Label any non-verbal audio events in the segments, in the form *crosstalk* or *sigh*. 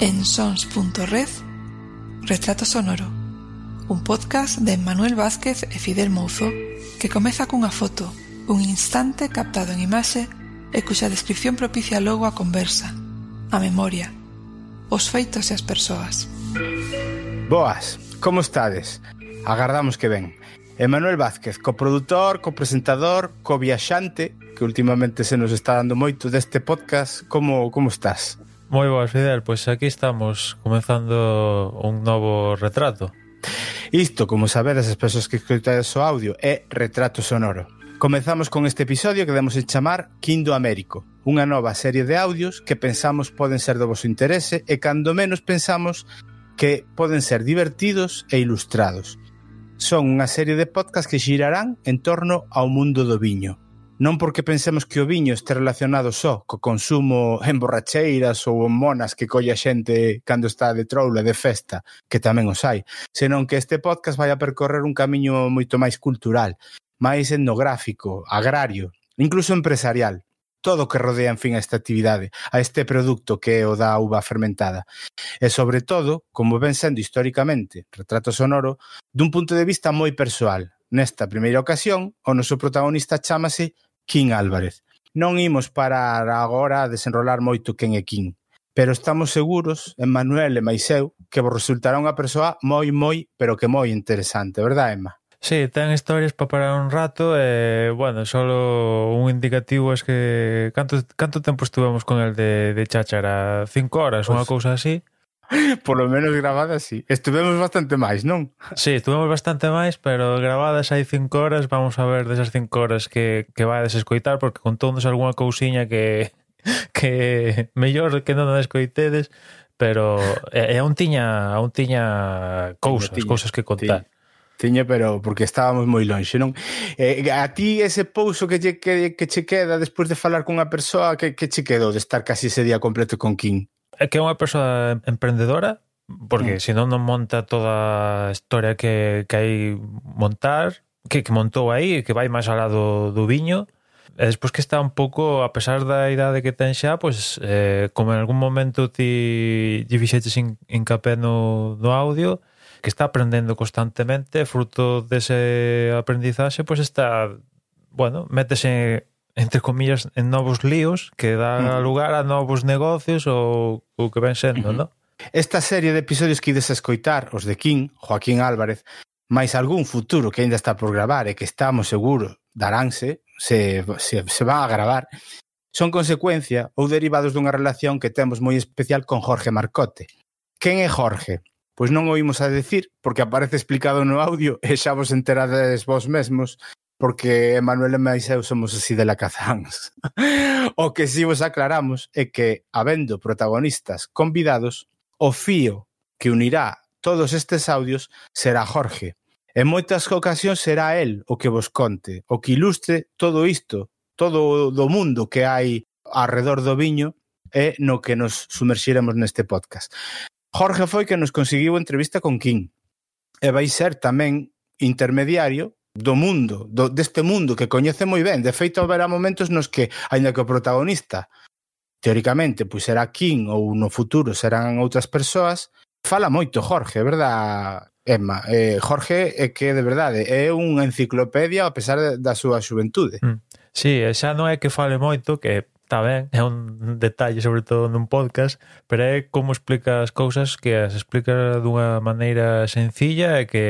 en sons.red Retrato Sonoro un podcast de Manuel Vázquez e Fidel Mouzo que comeza cunha foto un instante captado en imaxe e cuxa descripción propicia logo a conversa a memoria os feitos e as persoas Boas, como estades? Agardamos que ben Emanuel Vázquez, coprodutor, copresentador, co viaxante, que últimamente se nos está dando moito deste podcast, como como estás? Moi boas, Fidel, pois aquí estamos comenzando un novo retrato. Isto, como sabedes as persoas que escoitades o audio, é Retrato Sonoro. Comezamos con este episodio que demos en chamar Quindo Américo, unha nova serie de audios que pensamos poden ser do vosso interese e cando menos pensamos que poden ser divertidos e ilustrados. Son unha serie de podcast que xirarán en torno ao mundo do viño, non porque pensemos que o viño este relacionado só co consumo en borracheiras ou en monas que colle a xente cando está de troula, de festa, que tamén os hai, senón que este podcast vai a percorrer un camiño moito máis cultural, máis etnográfico, agrario, incluso empresarial todo o que rodea, en fin, a esta actividade, a este produto que é o da uva fermentada. E, sobre todo, como ven sendo históricamente retrato sonoro, dun punto de vista moi persoal. Nesta primeira ocasión, o noso protagonista chamase King Álvarez. Non imos parar agora a desenrolar moito quen é King, pero estamos seguros, Emmanuel e máis eu, que vos resultará unha persoa moi, moi, pero que moi interesante, verdad, Emma? Sí, ten historias para parar un rato e, eh, bueno, solo un indicativo es que canto, canto tempo estuvemos con el de, de cháchara? Cinco horas, pues, unha cousa así. *laughs* Por lo menos grabadas, sí. Estuvemos bastante máis, non? Sí, estuvemos bastante máis, pero grabadas hai cinco horas. Vamos a ver desas cinco horas que, que vai a desescoitar, porque contóndos algunha cousiña que, *laughs* que mellor que non a descoitedes, pero é, aún tiña, aún tiña cousas, tiña, cousas que contar. Tiña. Tiña, pero porque estábamos moi lonxe, non? Eh, a ti ese pouso que, che, que, que che queda despois de falar cunha persoa que, que che quedou de estar casi ese día completo con King? Eh, que é unha persoa emprendedora, porque mm. senón non monta toda a historia que, que hai montar, que, que montou aí, que vai máis alá do, do viño, e despois que está un pouco, a pesar da idade que ten xa, pois, eh, como en algún momento ti lle fixeches incapé no, no audio, que está aprendendo constantemente, fruto dese aprendizaxe, pois está, bueno, métese entre comillas, en novos líos que dan lugar a novos negocios ou o que ven sendo, uh -huh. non? Esta serie de episodios que ides a escoitar, os de King, Joaquín Álvarez, máis algún futuro que aínda está por gravar e que estamos seguros daránse, se, se, se van a gravar, son consecuencia ou derivados dunha relación que temos moi especial con Jorge Marcote. Quen é Jorge? Pois non o a decir, porque aparece explicado no audio e xa vos enterades vos mesmos porque Emanuel e máis eu somos así de la cazáns. *laughs* o que si vos aclaramos é que, habendo protagonistas convidados, o fío que unirá todos estes audios será Jorge. En moitas ocasións será el o que vos conte, o que ilustre todo isto, todo do mundo que hai arredor do viño e no que nos sumerxiremos neste podcast. Jorge foi que nos conseguiu entrevista con King e vai ser tamén intermediario do mundo, do, deste mundo que coñece moi ben. De feito, haberá momentos nos que, aínda que o protagonista, teóricamente, pois será King ou no futuro serán outras persoas, fala moito Jorge, verdad, Emma? Eh, Jorge é que, de verdade, é unha enciclopedia a pesar de, da súa xuventude. Mm. Sí, xa non é que fale moito, que está ben, é un detalle sobre todo nun podcast, pero é como explica as cousas que as explica dunha maneira sencilla e que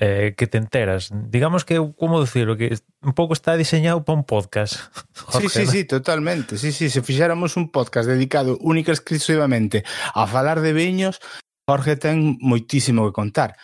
eh, que te enteras. Digamos que, como decirlo, que un pouco está diseñado para un podcast. *laughs* Jorge, sí, sí, ¿no? sí, totalmente. Sí, sí, se fixáramos un podcast dedicado única e exclusivamente a falar de viños, Jorge ten moitísimo que contar.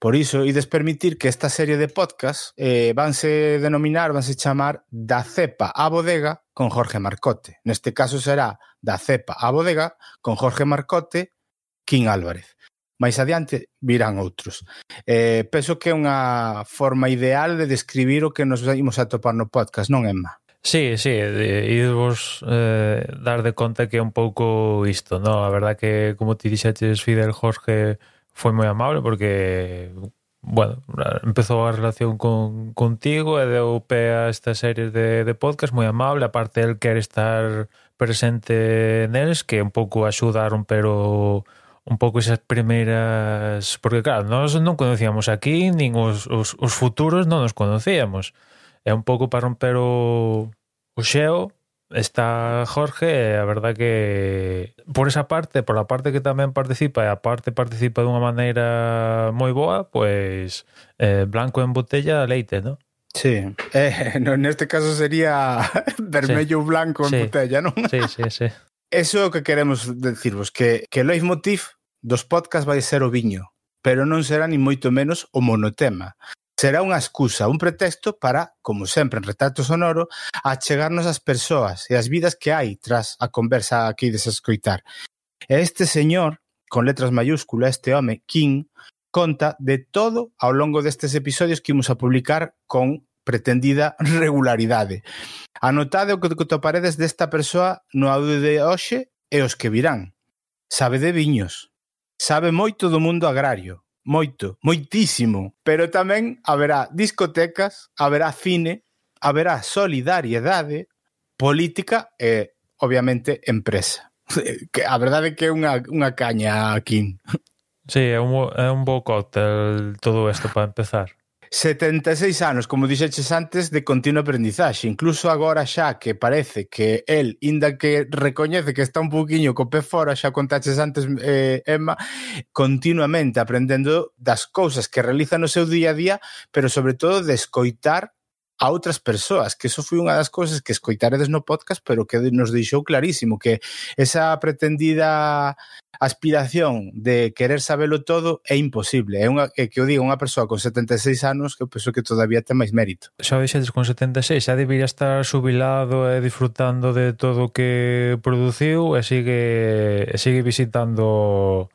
Por iso, ides permitir que esta serie de podcast eh, vanse denominar, vanse chamar Da cepa á bodega con Jorge Marcote. Neste caso será Da cepa á bodega con Jorge Marcote, King Álvarez máis adiante virán outros. Eh, penso que é unha forma ideal de describir o que nos imos a topar no podcast, non, Emma? Sí, sí, idvos eh, dar de conta que é un pouco isto, non? A verdad que, como ti dixaches, Fidel Jorge foi moi amable porque, bueno, empezou a relación con, contigo e deu pé a esta serie de, de podcast moi amable, aparte el quer estar presente neles, que un pouco axuda a romper o, un pouco esas primeiras... Porque, claro, nós non conocíamos aquí, nin os, os, os futuros non nos conocíamos. É un pouco para romper o, o xeo, está Jorge, a verdad que por esa parte, por a parte que tamén participa e a parte participa dunha maneira moi boa, pois eh, blanco en botella leite, non? Sí, eh, *laughs* no, neste caso sería *laughs* vermello sí. blanco en sí. botella, non? Sí, sí, sí. Eso é o que queremos decirvos, que, que o leitmotiv dos podcast vai ser o viño, pero non será ni moito menos o monotema. Será unha excusa, un pretexto para, como sempre en Retrato Sonoro, achegarnos ás persoas e as vidas que hai tras a conversa aquí de se escoitar. E este señor, con letras mayúsculas, este home, King, conta de todo ao longo destes episodios que imos a publicar con pretendida regularidade. Anotade o que toparedes desta persoa no audio de hoxe e os que virán. Sabe de viños. Sabe moito do mundo agrario. Moito, moitísimo. Pero tamén haberá discotecas, haberá cine, haberá solidariedade, política e, obviamente, empresa. *laughs* Que a verdade é que é unha, unha caña aquí. Sí, é un, é un bo cóctel todo isto para empezar. 76 anos, como dixeches antes, de continua aprendizaxe. Incluso agora xa que parece que el, inda que recoñece que está un poquinho co pé fora, xa contaches antes, eh, Emma, continuamente aprendendo das cousas que realiza no seu día a día, pero sobre todo de escoitar a outras persoas, que eso foi unha das cousas que escoitaredes no podcast, pero que nos deixou clarísimo que esa pretendida aspiración de querer sabelo todo é imposible. É unha é que eu digo unha persoa con 76 anos que eu penso que todavía ten máis mérito. Xa vexedes con 76, xa debería estar jubilado e disfrutando de todo o que produciu e sigue e sigue visitando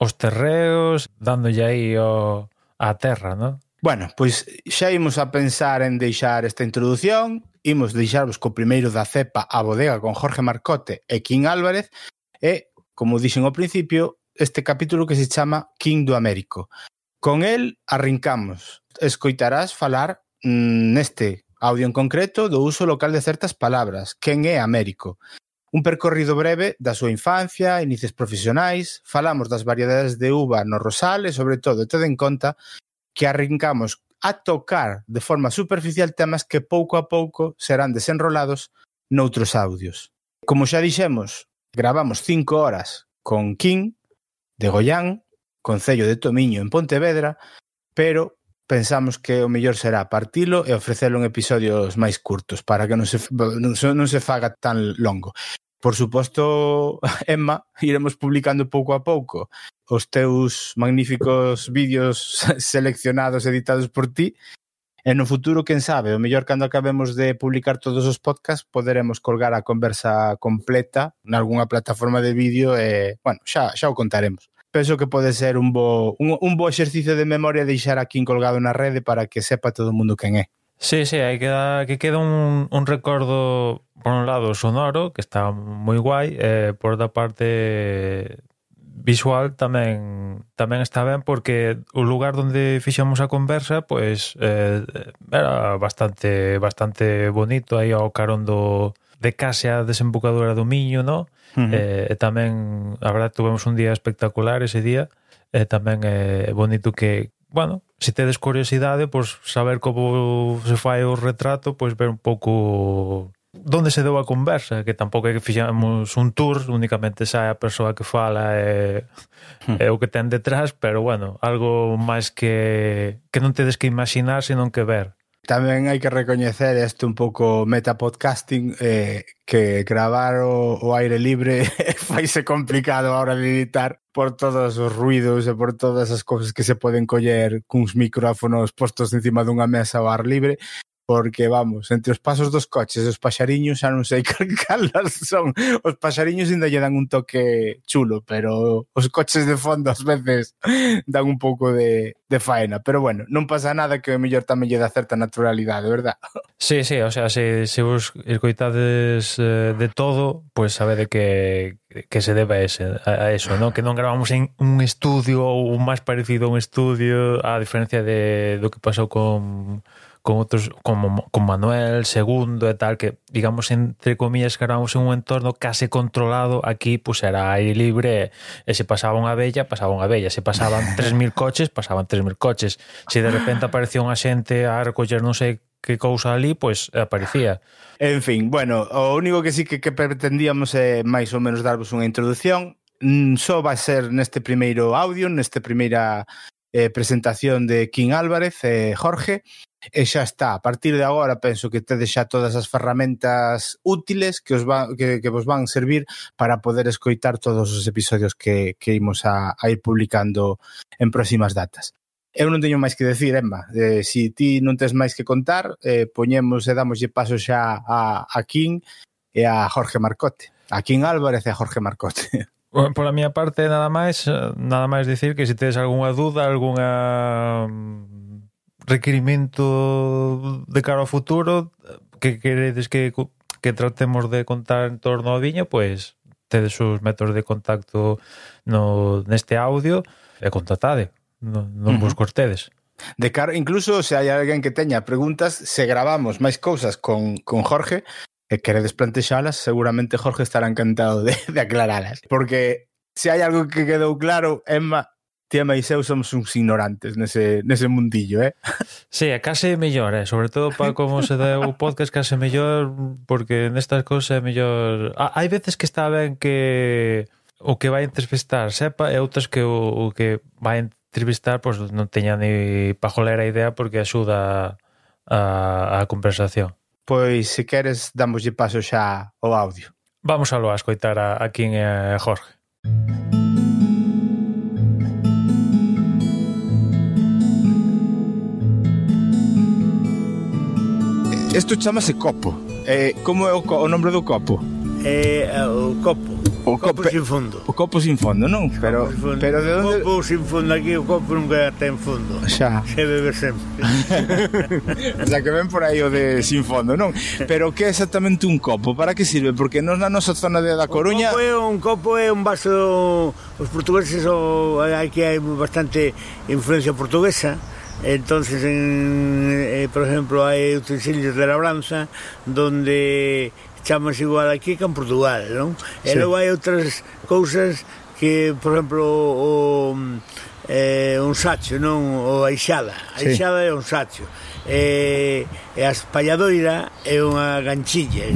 os terreos, dándolle aí o, a terra, non? Bueno, pois xa imos a pensar en deixar esta introdución, imos deixarvos co primeiro da cepa a bodega con Jorge Marcote e King Álvarez, e, como dixen ao principio, este capítulo que se chama King do Américo. Con el arrincamos, escoitarás falar mm, neste audio en concreto do uso local de certas palabras, quen é Américo. Un percorrido breve da súa infancia, inicios profesionais, falamos das variedades de uva no Rosal e, sobre todo, tede en conta que arrincamos a tocar de forma superficial temas que pouco a pouco serán desenrolados noutros audios. Como xa dixemos, gravamos cinco horas con King, de Goián, Concello de Tomiño en Pontevedra, pero pensamos que o mellor será partilo e ofrecelo en episodios máis curtos para que non se, non se, non se faga tan longo. Por suposto, *laughs* Emma, iremos publicando pouco a pouco os teus magníficos vídeos *laughs* seleccionados, editados por ti, E no futuro, quen sabe, o mellor cando acabemos de publicar todos os podcasts, poderemos colgar a conversa completa nalgúna plataforma de vídeo e, bueno, xa, xa o contaremos. Penso que pode ser un bo, un, un bo exercicio de memoria deixar aquí colgado na rede para que sepa todo o mundo quen é. Sí, sí, aí queda, que queda un, un recordo, por un lado, sonoro, que está moi guai, e eh, por outra parte visual tamén tamén está ben porque o lugar onde fixamos a conversa pois eh, era bastante bastante bonito aí ao carón do de case a desembocadura do Miño, no? Uh -huh. eh, e tamén, a verdade, tuvemos un día espectacular ese día, e eh, tamén é eh, bonito que, bueno, se tedes curiosidade, pois saber como se fai o retrato, pois ver un pouco donde se deu a conversa, que tampouco é que fixamos un tour, únicamente xa a persoa que fala é, é hmm. o que ten detrás, pero bueno, algo máis que, que non tedes que imaginar, senón que ver tamén hai que recoñecer este un pouco metapodcasting eh, que gravar o, o aire libre *laughs* faise complicado a hora de editar por todos os ruidos e por todas as cousas que se poden coller cuns micrófonos postos encima dunha mesa ao ar libre porque vamos, entre os pasos dos coches e os paxariños xa non sei *laughs* calas son. Os paxariños ainda lle dan un toque chulo, pero os coches de fondo ás veces dan un pouco de, de faena. Pero bueno, non pasa nada que o mellor tamén lle dá certa naturalidade, verdad? *laughs* Sí, sí, o sea, se, se vos escoitades eh, de todo, pois pues sabede que, que se debe a, ese, a eso, ¿no? que non gravamos en un estudio ou máis parecido a un estudio, a diferencia de, do que pasou con con outros como, con Manuel, Segundo e tal, que digamos entre comillas que éramos en un entorno case controlado, aquí pues era aire libre e se pasaba unha vella, pasaba unha vella, se pasaban *laughs* 3.000 coches, pasaban 3.000 coches. Se de repente aparecía unha xente a recoller non sei que cousa ali, pois pues, aparecía. En fin, bueno, o único que sí que, que pretendíamos é máis ou menos darvos unha introdución, mm, só vai ser neste primeiro audio, neste primeira eh, presentación de King Álvarez, eh, Jorge, e xa está. A partir de agora penso que tedes xa todas as ferramentas útiles que os va, que, que vos van servir para poder escoitar todos os episodios que, que imos a, a ir publicando en próximas datas. Eu non teño máis que decir, Emma. Eh, si ti non tes máis que contar, eh, poñemos e damoslle paso xa a, a King e a Jorge Marcote. A King Álvarez e a Jorge Marcote. *laughs* Pola miña parte, nada máis, eh, nada máis dicir que se tedes algunha dúda, algunha mm, requerimento de cara ao futuro que queredes que, que tratemos de contar en torno ao viño, pois tedes os métodos de contacto no, neste audio e contactade, non, non uh -huh. vos cortedes. De cara, incluso se hai alguén que teña preguntas, se gravamos máis cousas con, con Jorge, e queredes plantexalas, seguramente Jorge estará encantado de, *laughs* de aclaralas. Porque se hai algo que quedou claro, Emma, ti e eu somos uns ignorantes nese, nese mundillo, eh? *laughs* Sí, é case mellor, eh? sobre todo para como se dá o podcast, case mellor, porque nestas cousas é mellor... Ah, hai veces que está ben que o que vai entrevistar sepa e outras que o, o que vai entrevistar pois non teña ni pajolera idea porque axuda a, a conversación. Pois, se queres, damoslle paso xa ao audio. Vamos a lo a escoitar a, a quen é Jorge. Isto chamase copo. Eh, como é o, o nome do copo? Eh, é eh, o copo copo, o copo, copo sin fondo. O copo sin fondo, non? Pero fondo. pero de onde copo sin fondo aquí o copo nunca ten fondo. Xa. Se bebe sempre. *laughs* Xa que ven por aí o de sin fondo, non? Pero que é exactamente un copo? Para que sirve? Porque non na nosa zona de da Coruña. O copo é un copo é un vaso os portugueses o aquí hai bastante influencia portuguesa. Entonces, en, eh, por ejemplo, hay utensilios de labranza donde chamas igual aquí que en Portugal, non? Sí. E logo hai outras cousas que, por exemplo, o eh, un sacho, non o aixada. A aixada sí. é un sacho. E, e a espalladoira é unha ganchilla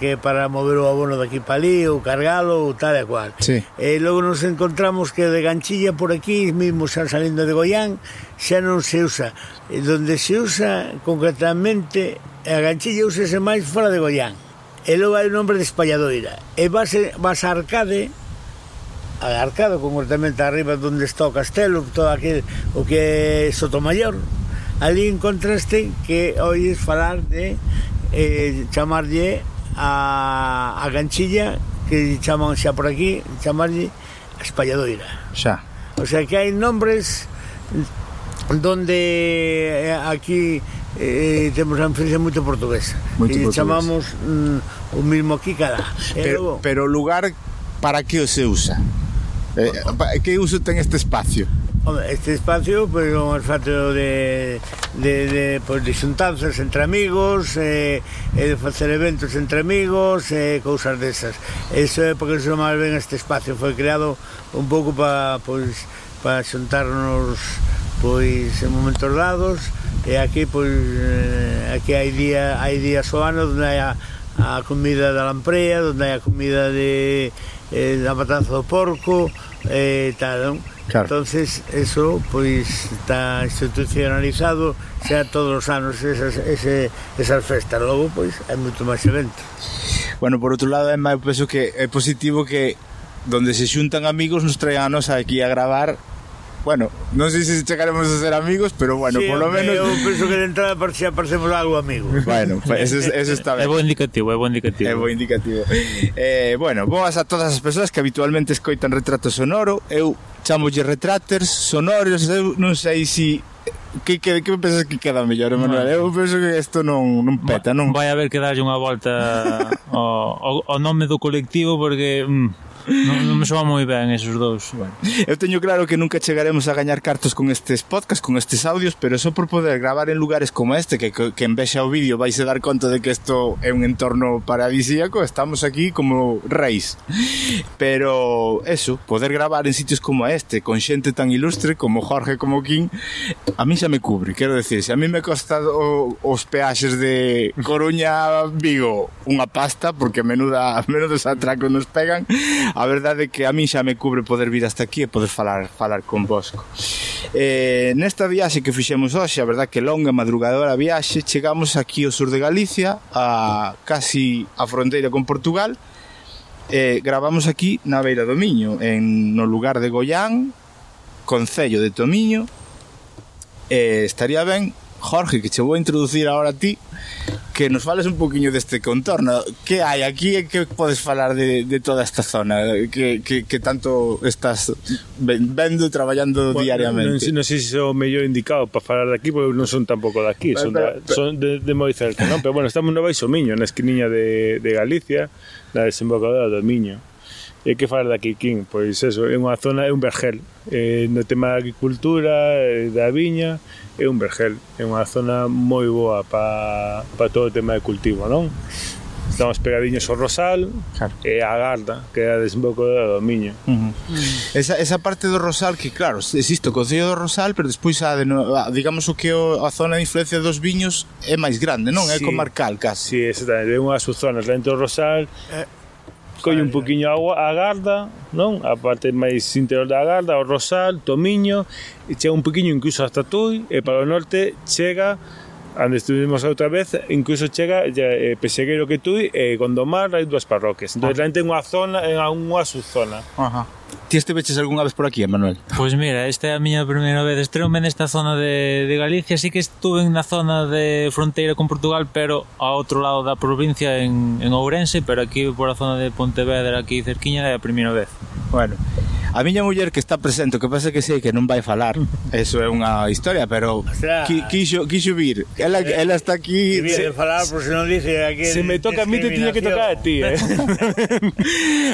que é para mover o abono daqui para ali ou cargalo ou tal e cual. Sí. E logo nos encontramos que de ganchilla por aquí, mismo xa salindo de Goián, xa non se usa. E donde se usa concretamente a ganchilla úsese máis fora de Goián. E logo hai o nombre de Espalladoira. E vas, vas a Arcade, a Arcade concretamente arriba onde está o castelo, todo aquel, o que é Sotomayor, ali encontraste que oís falar de eh, chamarlle a, a ganchilla que chaman xa por aquí, chamarlle a espalladoira. Xa. O sea que hai nombres donde eh, aquí e temos a influencia moito portuguesa. Moito eh, e portugués. chamamos mm, o mismo aquí cada. Eh, pero, logo... pero o lugar para que o se usa? Eh, que uso ten este espacio? Este espacio pois, pues, un espacio de, de, de, pois, pues, de xuntanzas entre amigos, eh, de facer eventos entre amigos, eh, cousas desas. Eso é porque se máis ben este espacio. Foi creado un pouco para pois, pues, para xuntarnos pois en momentos dados e aquí pois eh, aquí hai día hai días o ano onde hai a, a comida da lamprea, onde hai a comida de eh, da matanza do porco e eh, tal, non? Claro. Entonces, eso pois está institucionalizado xa todos os anos esas, ese, esas festas. Logo, pois, hai moito máis eventos. Bueno, por outro lado, é máis penso que é positivo que donde se xuntan amigos nos traianos aquí a gravar bueno, non sei se chegaremos a ser amigos, pero bueno, sí, polo menos... Eu penso que de entrada xa parecemos algo amigos. Bueno, *laughs* eso, eso está ben. É bo indicativo, é bo indicativo. É bo indicativo. Eh, bueno, boas a todas as persoas que habitualmente escoitan retrato sonoro. Eu chamolle retraters sonoros, eu non sei se si que, que, que pensas que queda mellor, Emanuel? Eu penso que isto non, non peta, non? Vai haber que darlle unha volta *laughs* ao, ao, ao nome do colectivo porque... Mm, non, non me soa moi ben esos dous bueno. Eu teño claro que nunca chegaremos a gañar cartos con estes podcast, con estes audios Pero só por poder gravar en lugares como este Que, que, que en vexa o vídeo vais a dar conta de que isto é un entorno paradisíaco Estamos aquí como reis Pero eso, poder gravar en sitios como este Con xente tan ilustre como Jorge, como Kim A mí xa me cubre, quero decir Se a mí me costa o, os peaxes de Coruña, Vigo Unha pasta, porque menuda, *laughs* menudos atracos nos pegan a verdade é que a min xa me cubre poder vir hasta aquí e poder falar falar con Bosco. Eh, nesta viaxe que fixemos hoxe, a verdade que longa e madrugadora viaxe, chegamos aquí ao sur de Galicia, a casi a fronteira con Portugal, eh, gravamos aquí na Beira do Miño, en, no lugar de Goián, Concello de Tomiño, eh, estaría ben, Jorge, que che vou introducir agora a ti, que nos fales un poquinho deste contorno. Que hai aquí e que podes falar de, de toda esta zona que, que, que tanto estás vendo e traballando bueno, diariamente? Non, non sei se sou mellor indicado para falar de aquí, porque non son tampouco de aquí, son, pero, pero, da, son de, de moi cerca, non? Pero bueno, estamos no Baixo Miño, na esquiniña de, de Galicia, na desembocadora do Miño. E que falar daqui, Quiquín? Pois eso, é unha zona, é un vergel. Eh, no tema da agricultura, eh, da viña, é un vergel, é unha zona moi boa para pa todo o tema de cultivo, non? Estamos pegadiños ao Rosal claro. e a Garda, que é a desemboco do Miño. Uh -huh. esa, esa parte do Rosal que, claro, existe o Concello do Rosal, pero despois a, de, digamos o que o, a zona de influencia dos viños é máis grande, non? É comarcal, casi. Sí, exactamente. É unha das zonas dentro do Rosal eh, colle un poquinho agua a Garda, non? A parte máis interior da Garda, o Rosal, Tomiño, e chega un poquinho incluso hasta Tui, e para o norte chega onde estuvimos outra vez, incluso chega eh, Pesegueiro que Tui e Gondomar hai dúas parroquias. Entón, ah. ten unha zona, en unha subzona. Ajá. Ti esteveches algunha vez por aquí, Manuel? Pois pues mira, esta é a miña primeira vez. Estreume nesta zona de, de Galicia. Sí que estuve na zona de fronteira con Portugal, pero ao outro lado da provincia en, en Ourense, pero aquí por a zona de Pontevedra, aquí cerquiña, é a primeira vez. Bueno, A miña muller que está presente, o que pasa que sei que non vai falar. *laughs* Eso é unha historia, pero qui, quixo, quixo vir. Ela, eh, ela está aquí... Se, falar, por se non dice aquí Se me toca a mí, te tiña que tocar a ti, eh?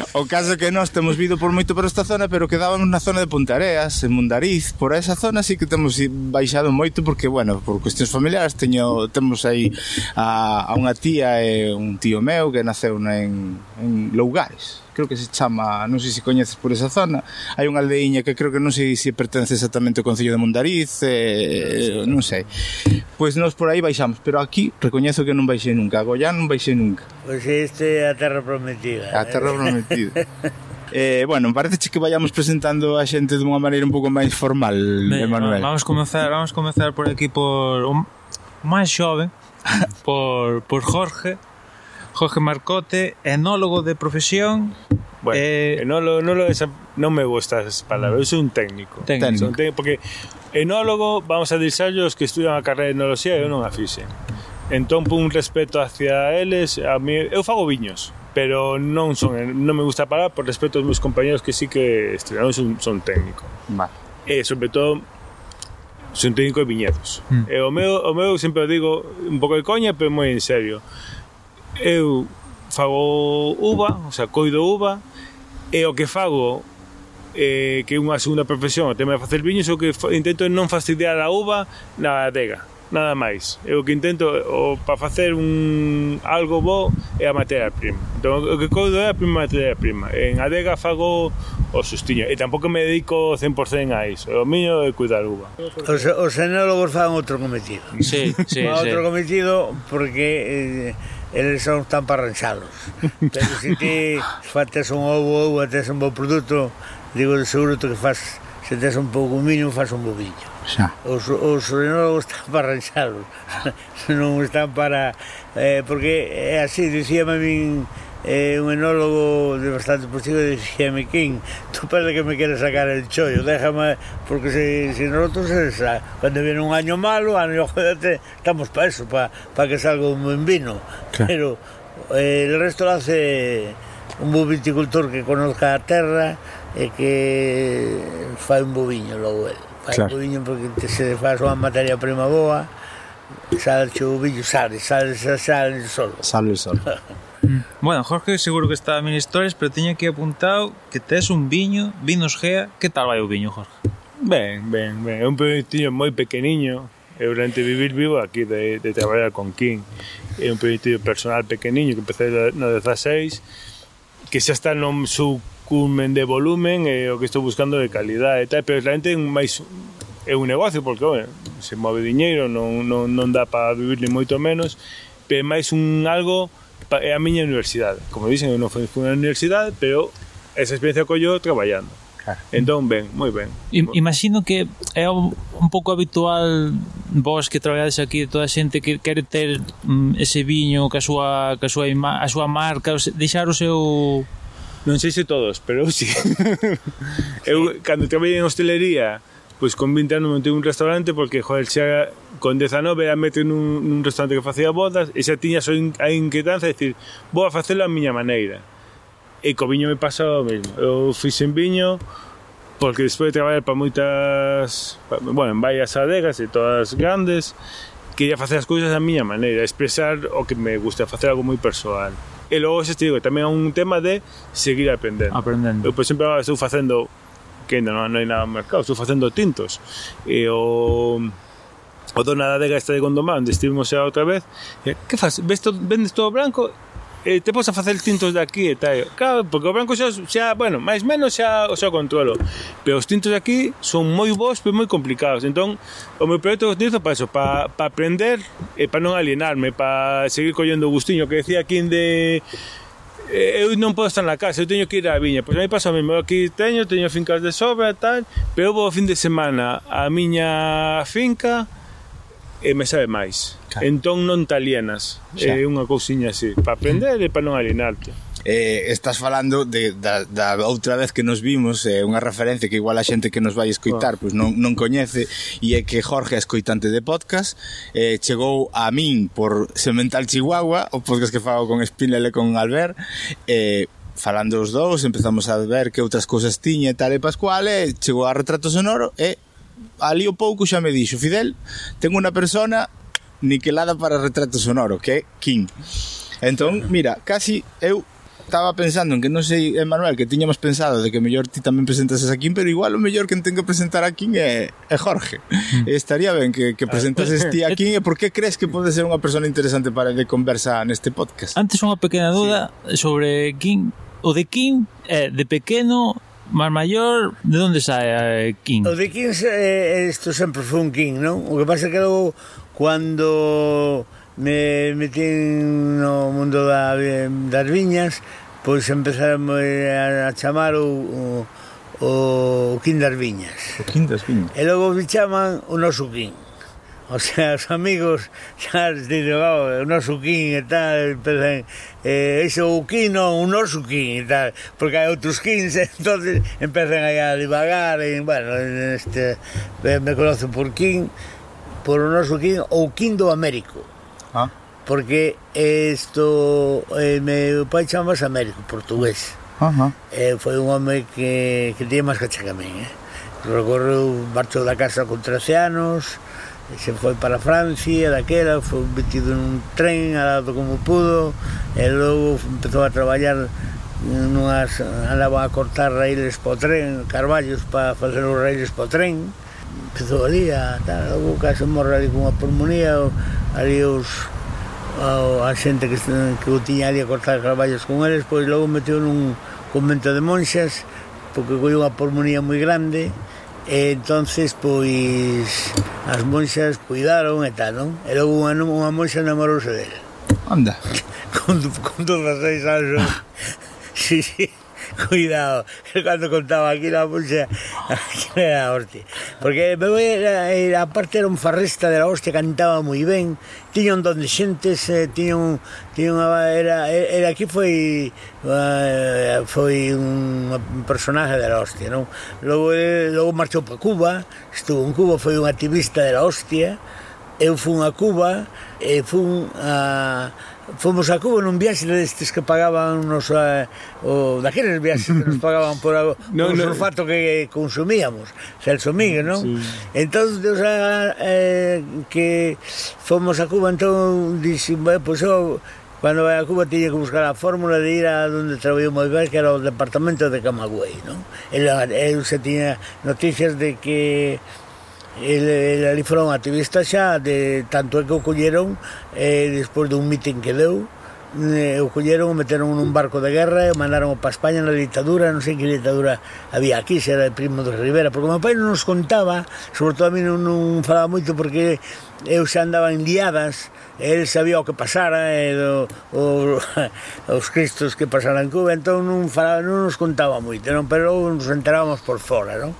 *laughs* o caso que nós temos vido por moito por esta zona, pero quedábamos na zona de Puntareas, en Mundariz, por esa zona sí que temos baixado moito porque, bueno, por cuestións familiares teño, temos aí a, a unha tía e un tío meu que naceu en, en Lougares creo que se chama, non sei se coñeces por esa zona, hai unha aldeíña que creo que non sei se pertence exactamente ao Concello de Mondariz, eh, non sei. Pois nós por aí baixamos, pero aquí recoñezo que non baixei nunca, a Goián non baixei nunca. Pois este é a terra prometida. A eh. terra prometida. Eh, bueno, parece que vayamos presentando a xente de unha maneira un pouco máis formal, ben, Emanuel. Vamos comenzar, vamos comenzar por aquí por o máis xove, *laughs* por, por Jorge, Jorge Marcote, enólogo de profesión. Bueno, eh, eh enólogo, enólogo esa, non me gusta esa palabra, eu sou un técnico. Técnico. Un técnico porque enólogo, vamos a dixarlle os que estudian a carreira de enoloxía, eu non a fixen. Entón, por un respeto hacia eles, a mí, eu fago viños, pero non son non me gusta parar por respeto aos meus compañeros que sí que estudiaron son, son técnico. Vale. E sobre todo son técnico de viñedos. Mm. E o meu o meu sempre o digo un pouco de coña, pero moi en serio eu fago uva, o sea, coido uva, e o que fago eh, que é unha segunda profesión o tema de facer viños o que intento non fastidiar a uva na adega nada máis. É o que intento o, para facer un algo bo é a materia prima. Entón, o que coido é a prima materia prima. En adega fago o sustiño e tampouco me dedico 100% a iso. O miño é cuidar uva. Os, os enólogos fan outro cometido. Sí, sí, sí. outro cometido porque eh, eles son tan parranchalos. Pero se ti fates un ovo ou tes un bo produto, digo de seguro que faz, se tes un pouco miño, faz un bo viño. Xa. Os, os enólogos están para *laughs* non están para... Eh, porque é así, dicíame a min é un enólogo de bastante positivo de Xeme King *laughs* tú parece que me quieres sacar el chollo déjame, porque se, se nosotros es, cuando viene un año malo año, jodete, estamos para eso para pa que salga un buen vino. Claro. pero eh, el resto lo hace un bo viticultor que conozca a terra e que fai un boviño logo el. Fai claro. un boviño porque se faz unha materia prima boa sale o viño, sale, sale, sale, sale, sale, sale, sale, sale, sale, sale, sale, sale, sale, sale, sale, Mm. Bueno, Jorge seguro que está a mil historias, pero teño aquí apuntado que tes un viño, vinos Gea. Que tal vai o viño, Jorge? Ben, ben, ben. É un proxectillo moi pequeniño. Eu durante vivir vivo aquí de, de traballar con King. É un proxectillo personal pequeniño que empecé no 16 que xa está no seu culmen de volumen e o que estou buscando de calidade e tal, pero realmente é un máis é un negocio porque, bueno, se move diñeiro, non, non, non dá para vivir ni moito menos, pero é máis un algo é a miña universidade. Como dicen, eu non fui unha universidade, pero esa experiencia collo traballando. Claro. Entón, ben, moi ben. I, imagino que é un, un pouco habitual vos que traballades aquí, toda a xente que quere ter mm, ese viño, que a súa, que a súa, ima, a súa marca, deixar o seu... Non sei se todos, pero eu sí. *laughs* sí. Eu, cando traballei en hostelería, pois con 20 anos montei un restaurante porque, joder, xa con 19 era meter nun, nun restaurante que facía bodas e xa tiña so in, a inquietanza de decir, vou a facelo a miña maneira. E co viño me pasa o mesmo. Eu fixen viño porque despois de traballar para moitas, pa, bueno, en varias adegas e todas grandes, quería facer as cousas da miña maneira, expresar o que me gusta, facer algo moi persoal. E logo, xa te digo, tamén é un tema de seguir aprendendo. Aprendendo. Eu, por exemplo, estou facendo que ainda non, non hai nada no mercado estou facendo tintos e o o dona da adega esta de Gondomar onde estivemos xa outra vez e, que faz? Ves to, vendes todo branco e eh, te podes a facer tintos de aquí e tal. Claro, porque o branco xa, xa bueno, máis menos xa o xa controlo. Pero os tintos aquí son moi bons, pero moi complicados. Entón, o meu proxecto os utilizo para eso, eh, para, para aprender e para non alienarme, para seguir collendo o gustiño que decía aquí de Eh, eu non podo estar na casa, eu teño que ir á viña. Pois a mí pasa o mesmo, aquí teño, teño fincas de sobra e tal, pero eu vou o fin de semana á miña finca e me sabe máis. Claro. Entón non talienas. É unha cousiña así, para aprender e para non alienarte eh, estás falando de, da, da outra vez que nos vimos é eh, unha referencia que igual a xente que nos vai escoitar pois non, non coñece e é que Jorge é escoitante de podcast eh, chegou a min por Semental Chihuahua o podcast que fago con Spinel e con Albert eh, falando os dous empezamos a ver que outras cousas tiña e tal e Pascual e chegou a Retrato Sonoro e ali o pouco xa me dixo Fidel, tengo unha persona niquelada para Retrato Sonoro que é King Entón, mira, casi eu estaba pensando en que non sei, Emanuel, que tiñamos pensado de que mellor ti tamén presentases a Kim, pero igual o mellor que ten que presentar a Kim é, é Jorge. E estaría ben que, que presentases ti a Kim e por que crees que pode ser unha persona interesante para de conversa neste podcast? Antes unha pequena duda sobre King. O de King é de pequeno, máis maior, de onde sae eh, King? O de Kings, eh, isto sempre foi un King, non? O que pasa é que logo, cando me metín no mundo da, das viñas, pois empezaron a chamar o, o, o Quín das Viñas. O Quín das Viñas. E logo me chaman o noso Quín. O sea, os amigos xa dicen, oh, o noso Quín e tal, empezan, eh, ese o Quín, non, o noso Quín e tal, porque hai outros Quins, *laughs* entonces empezan aí a divagar, e, bueno, este, me conocen por Quín, por o noso Quín, ou Quín do Américo. Ah. Porque isto, eh, meu pai chamaba Américo, portugués. Uh -huh. eh, foi un home que, que tiña máis cacha que a min. Eh? Recorreu, marchou da casa con 13 anos, se foi para Francia, daquela, foi metido nun tren, alado como pudo, e logo empezou a traballar nunhas, andaba a cortar raíles para o tren, carballos para facer os raíles para o tren, empezou ali a tal, logo caso morre ali cunha pulmonía, ali os a, a xente que, que o tiña ali a cortar traballos con eles, pois logo meteu nun convento de monxas, porque colleu unha pulmonía moi grande, E entonces pois as monxas cuidaron e tal, non? E logo unha, unha monxa namorouse dele. Anda. *laughs* con, con todas as seis anos. *laughs* sí, sí. *laughs* Cuidado, cando contaba aquí na pulsa, aquí era a hostia. Porque meu era, eh, era, aparte era un farresta de la hostia, cantaba moi ben, tiña un don de xentes, eh, tiña un, tiña unha, era, era aquí foi, uh, foi un personaje de la hostia, non? Logo, eh, logo marchou para Cuba, estuvo en Cuba, foi un activista de la hostia, eu fun a Cuba, eh, e fun a ah, fomos a Cuba nun viaxe destes que pagaban nos eh, o daqueles viaxes que nos *laughs* pagaban por o no, o no. sulfato que consumíamos, Celso Miguel, non? Sí. Entón, Deus a, eh, que fomos a Cuba, entón dixen, pois pues, eu cando vai a Cuba tiña que buscar a fórmula de ir a donde traballou moi ben, que era o departamento de Camagüey, non? El, el se tiña noticias de que El, el, ali foron activistas xa de tanto é que o colleron eh, despois dun mitin que deu eh, o colleron, o meteron nun barco de guerra e o mandaron para España na ditadura non sei que ditadura había aquí se era de Primo de Rivera porque o meu pai non nos contaba sobre todo a mí non, non falaba moito porque eu xa andaba en liadas el sabía o que pasara eh, e do, o, *laughs* os cristos que pasaran en Cuba entón non, falaba, non nos contaba moito non? pero nos enterábamos por fora non?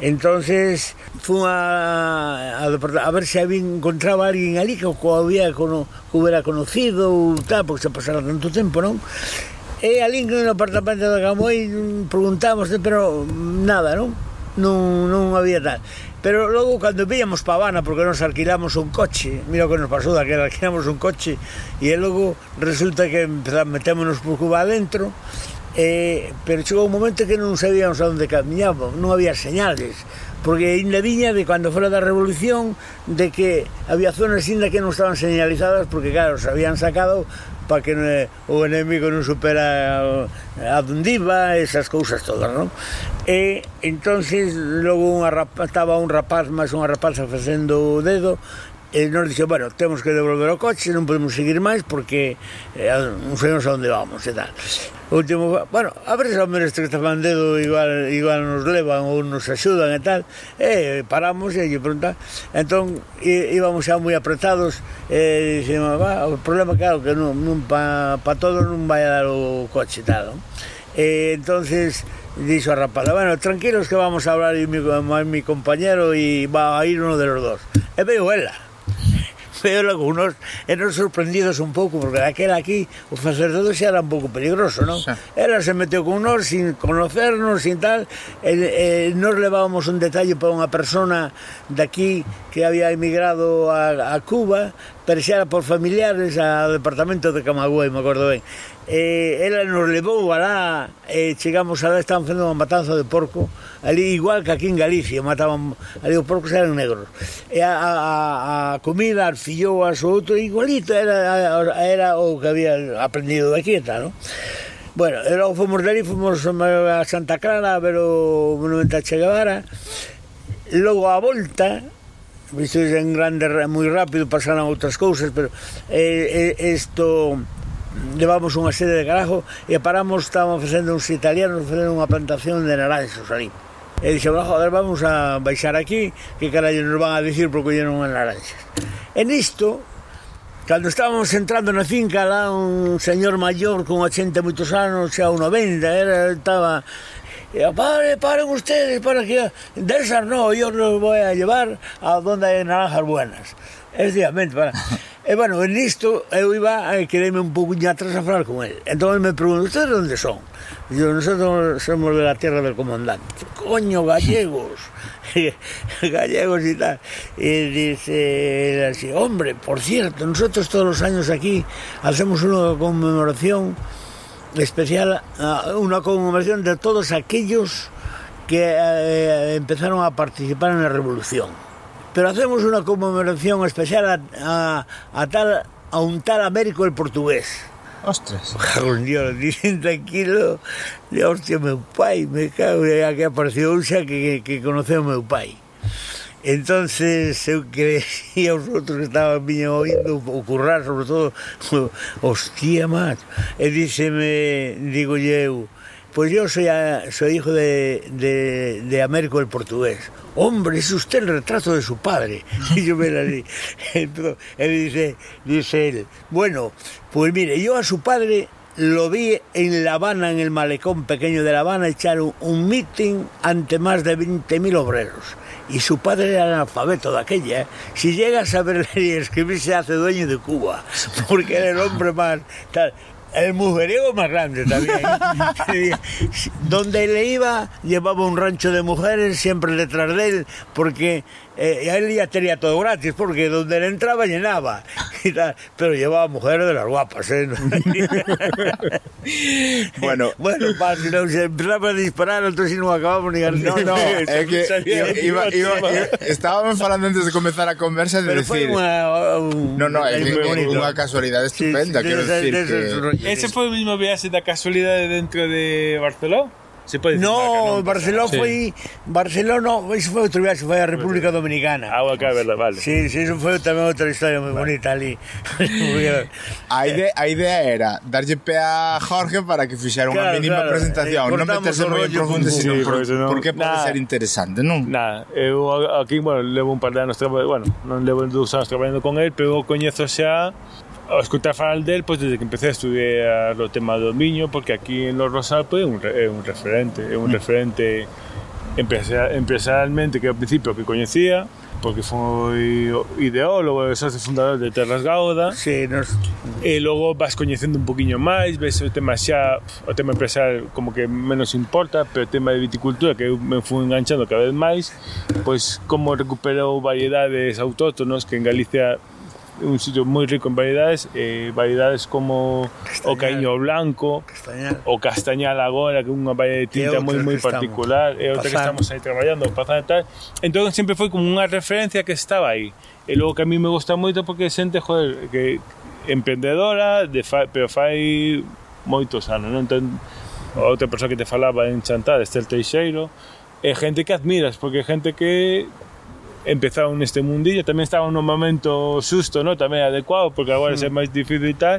entonces fui a, a, a ver se había encontraba alguén ali que o había cono, que hubiera conocido ou tal, porque se pasara tanto tempo, non? E ali no apartamento da Camoi preguntamos, pero nada, non? Non, non había tal. Pero logo cando víamos Habana, porque nos alquilamos un coche, mira o que nos pasou da que *laughs* alquilamos un coche e logo resulta que empezamos metémonos por Cuba adentro eh, pero chegou un momento que non sabíamos a onde camiñábamos, non había señales, porque ainda viña de cando fora da revolución de que había zonas ainda que non estaban señalizadas porque claro, se habían sacado para que eh, o enemigo non supera eh, a donde iba, esas cousas todas, non? E entonces logo unha rapaz, estaba un rapaz máis unha rapaza facendo o dedo e nos dixo, bueno, temos que devolver o coche, non podemos seguir máis porque eh, non sabemos a onde vamos e tal. O último, bueno, a ver se ao menos que estaban dedo igual, igual nos levan ou nos axudan e tal. E paramos e lle pregunta. Entón e, íbamos xa moi apretados e dixemos, va, o problema claro que non, non pa, pa todo non vai a dar o coche e tal. Non? E entonces dixo a rapada, bueno, tranquilos que vamos a hablar mi, mi compañero e va a ir uno de los dos. E veo ela veo unos eran sorprendidos un pouco porque daquela aquí o sacerdote xa era un pouco peligroso, non? Sí. Ela se meteu con nós sin conocernos, sin tal, e, e nos levábamos un detalle para unha persona daqui que había emigrado a, a Cuba, pero xa era por familiares ao departamento de Camagüey, me acordo ben eh, ela nos levou alá, eh, chegamos alá, estaban facendo unha matanza de porco, ali igual que aquí en Galicia, mataban, ali os porcos eran negros. E a, a, a comida, as filloas, o outro, igualito era, era o que había aprendido daqui e tal, non? Bueno, e logo fomos dali, fomos a Santa Clara a ver o monumento a Che Guevara, logo a volta, visto en grande, moi rápido, pasaron outras cousas, pero eh, eh, isto levamos unha sede de carajo e paramos, estábamos facendo uns italianos facendo unha plantación de naranxos ali. E dixo, joder, vamos a baixar aquí, que carallo nos van a dicir por coñer unhas naranxas. E nisto, cando estábamos entrando na finca, lá un señor maior con 80 moitos anos, xa un 90, era, estaba... E, pare, paren ustedes para que... Desas no, eu nos vou a llevar a donde hai naranjas buenas. Efectivamente, para... E bueno, en isto eu iba a quererme un pouco atrás a falar con él. Entón me pregunto, ¿ustedes dónde son? Digo, nosotros somos de la tierra del comandante. Coño, gallegos. *laughs* gallegos y tal. Y dice hombre, por cierto, nosotros todos los años aquí hacemos una conmemoración especial, ah, una conmemoración de todos aquellos que eh, empezaron a participar en la revolución. pero hacemos unha conmemoración especial a, a, a tal a un tal Américo el portugués. Ostras. *laughs* Un día le dicen tranquilo, de hostia, meu pai, me cago, e que apareceu xa que, que conoceu meu pai. entonces eu creía os outros que estaban viña oindo o currar, sobre todo, hostia, macho. E díxeme, digo eu, Pues yo soy, a- soy hijo de, Américo el portugués. Hombre, es usted el retrato de su padre. *laughs* Y yo me la di. Entonces, él dice, dice él, bueno, pues mire, yo a su padre lo vi en La Habana, en el malecón pequeño de La Habana, echar un, un meeting ante más de 20.000 obreros. Y su padre era analfabeto de aquella. ¿eh? Si llega a saber *laughs* y escribir, se hace dueño de Cuba, porque era el hombre más... El mujeriego más grande también. *laughs* Donde él iba, llevaba un rancho de mujeres siempre detrás de él, porque eh, él ya tenía todo gratis, porque donde él entraba llenaba. *laughs* Y tal, pero llevaba mujeres de las guapas. ¿eh? *laughs* Bueno, bueno, pa, si no se empezaba a disparar, entonces no acabamos ni No, no, *laughs* é que iba, iba, iba, iba, estábamos falando antes de comenzar a conversa de Pero fue decir... una, un, No, no, é unha casualidade Sí, estupenda, sí, quero de- decir de esos que... Ese foi o mismo viaxe da casualidade dentro de Barcelona? Se pode no, marca, non, Barcelona sí. foi Barcelona, no, iso foi outro viaxe, foi a República Dominicana. Ah, ok, verdad, vale. Sí, sí, iso foi tamén outra historia moi bonita ali. a, idea, a idea era darlle pé a Jorge para que fixera unha claro, mínima claro. presentación, eh, non meterse moi en profundo, sí, sino por, porque, porque pode nah, ser interesante, non? Nada, eh, eu aquí, bueno, levo un par de anos, bueno, non levo dous anos traballando con el, pero coñezo xa a escutar falar del pois, desde que empecé a estudiar o tema do miño porque aquí en Los Rosal pois, é, un, é un referente é un mm. referente empresarialmente que ao principio que coñecía porque foi ideólogo e socio fundador de Terras Gauda. Sí, nos... e logo vas coñecendo un poquinho máis ves o tema xa o tema empresarial como que menos importa pero o tema de viticultura que eu me fui enganchando cada vez máis pois como recuperou variedades autóctonos que en Galicia un sitio moi rico en variedades eh, variedades como castañal, o caíño blanco castañal. o castañal agora que é unha variedade de tinta moi moi particular e outra que estamos aí traballando pasando e tal entón sempre foi como unha referencia que estaba aí e logo que a mí me gusta moito porque xente joder, que emprendedora de fa, pero fai moitos anos non? entón outra persoa que te falaba en Chantada, Estel Teixeiro é gente que admiras porque é gente que empezaron neste mundillo tamén estaba un momento susto, no? tamén adecuado porque agora mm. é máis difícil e tal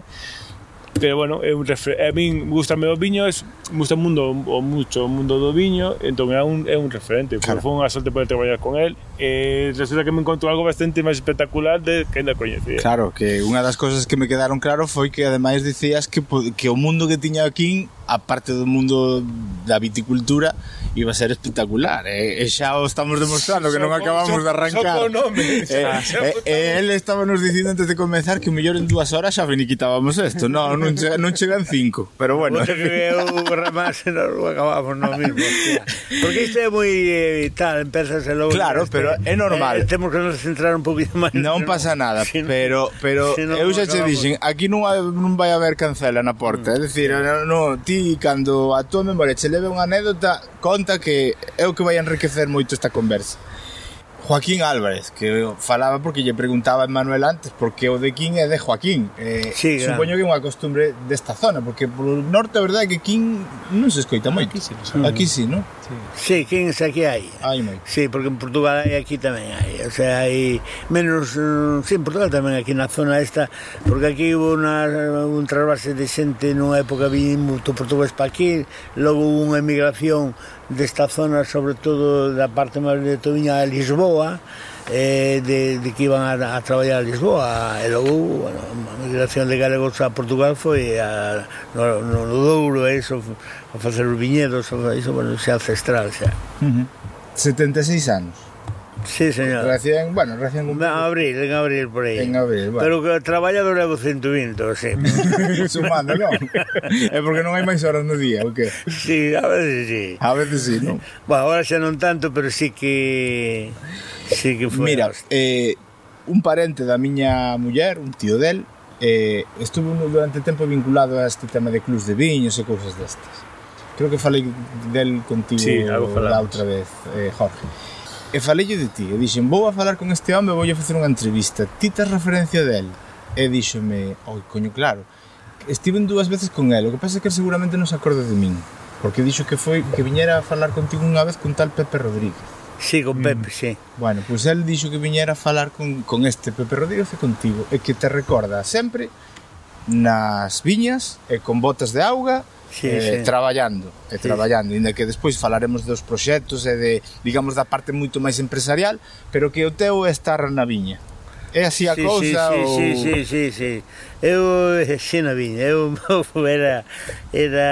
pero bueno, é un refer... a min gustame o viño, es, gusta o mundo o mucho o mundo do viño, entón é un, é un referente, claro. foi unha sorte poder traballar con el e eh, resulta que me encontro algo bastante máis espectacular de que ainda coñecía. Claro, que unha das cousas que me quedaron claro foi que ademais dicías que, que o mundo que tiña aquí aparte do mundo da viticultura iba a ser espectacular e, e xa o estamos demostrando que non acabamos de arrancar. só, nome, e, e, e ele estaba nos dicindo antes de comenzar que mellor en dúas horas xa finiquitábamos isto non, non, chega, non chegan cinco pero bueno. Ote que eu ramase non acabamos no mismo hostia. porque isto é moi eh, tal empezas e logo claro, este, pero é normal. Eh, temos que nos centrar un poquito máis non pasa nada si pero, pero si no, eu xa che dixen aquí non, non vai haber cancela na porta. Mm. É dicir, no, no, ti cando a túa memoria che leve unha anécdota, conta que é o que vai enriquecer moito esta conversa. Joaquín Álvarez, que falaba porque lle preguntaba a Manuel antes porque o de Quín é de Joaquín. Eh, sí, supoño que é unha costumbre desta zona, porque polo norte a verdade é que Quín non se escoita ah, moito. Aquí sí, no aquí sí, non? Sí, sí Quín aquí hai. Hai moito. Sí, porque en Portugal hai aquí tamén hai. O sea, hai menos... Mm, sí, en Portugal tamén aquí na zona esta, porque aquí hubo una, un trasvase de xente nunha época vi moito portugués para aquí, logo unha emigración desta zona, sobre todo da parte máis de Toviña a Lisboa, eh, de, de que iban a, a traballar a Lisboa e logo, bueno, a migración de galegos a Portugal foi a, no, no, no Douro e iso, a facer os viñedos, a iso, bueno, xa ancestral xa. Uh -huh. 76 anos. Sí, señor. Recién, bueno, recién cumplido. En abril, en abril por aí. En abril, bueno. Pero que traballa levo 120, sí. Sumando, non? é porque non hai máis horas no día, o que? Sí, a veces sí. A veces sí, non? Bueno, ahora xa non tanto, pero sí que... Sí que foi. Mira, eh, un parente da miña muller, un tío del, eh, estuve durante tempo vinculado a este tema de clubs de viños e cousas destas. Creo que falei del contigo sí, da outra vez, eh, Jorge. E falei de ti, e dixen, vou a falar con este home, vou a facer unha entrevista, ti tes referencia del? E díxome, oi, coño, claro, estiven dúas veces con el, o que pasa é que seguramente non se acorda de min, porque dixo que foi que viñera a falar contigo unha vez con tal Pepe Rodríguez. Sí, con mm. Pepe, mm. sí. Bueno, pois pues el dixo que viñera a falar con, con este Pepe Rodríguez e contigo, e que te recorda sempre nas viñas e con botas de auga sí, eh, sí. traballando e sí. traballando, inda que despois falaremos dos proxectos e de, digamos, da parte moito máis empresarial, pero que o teu é estar na viña. É así a sí, cousa sí, ou... Sí, sí, sí, sí. Eu eh, sí na viña, eu *laughs* era era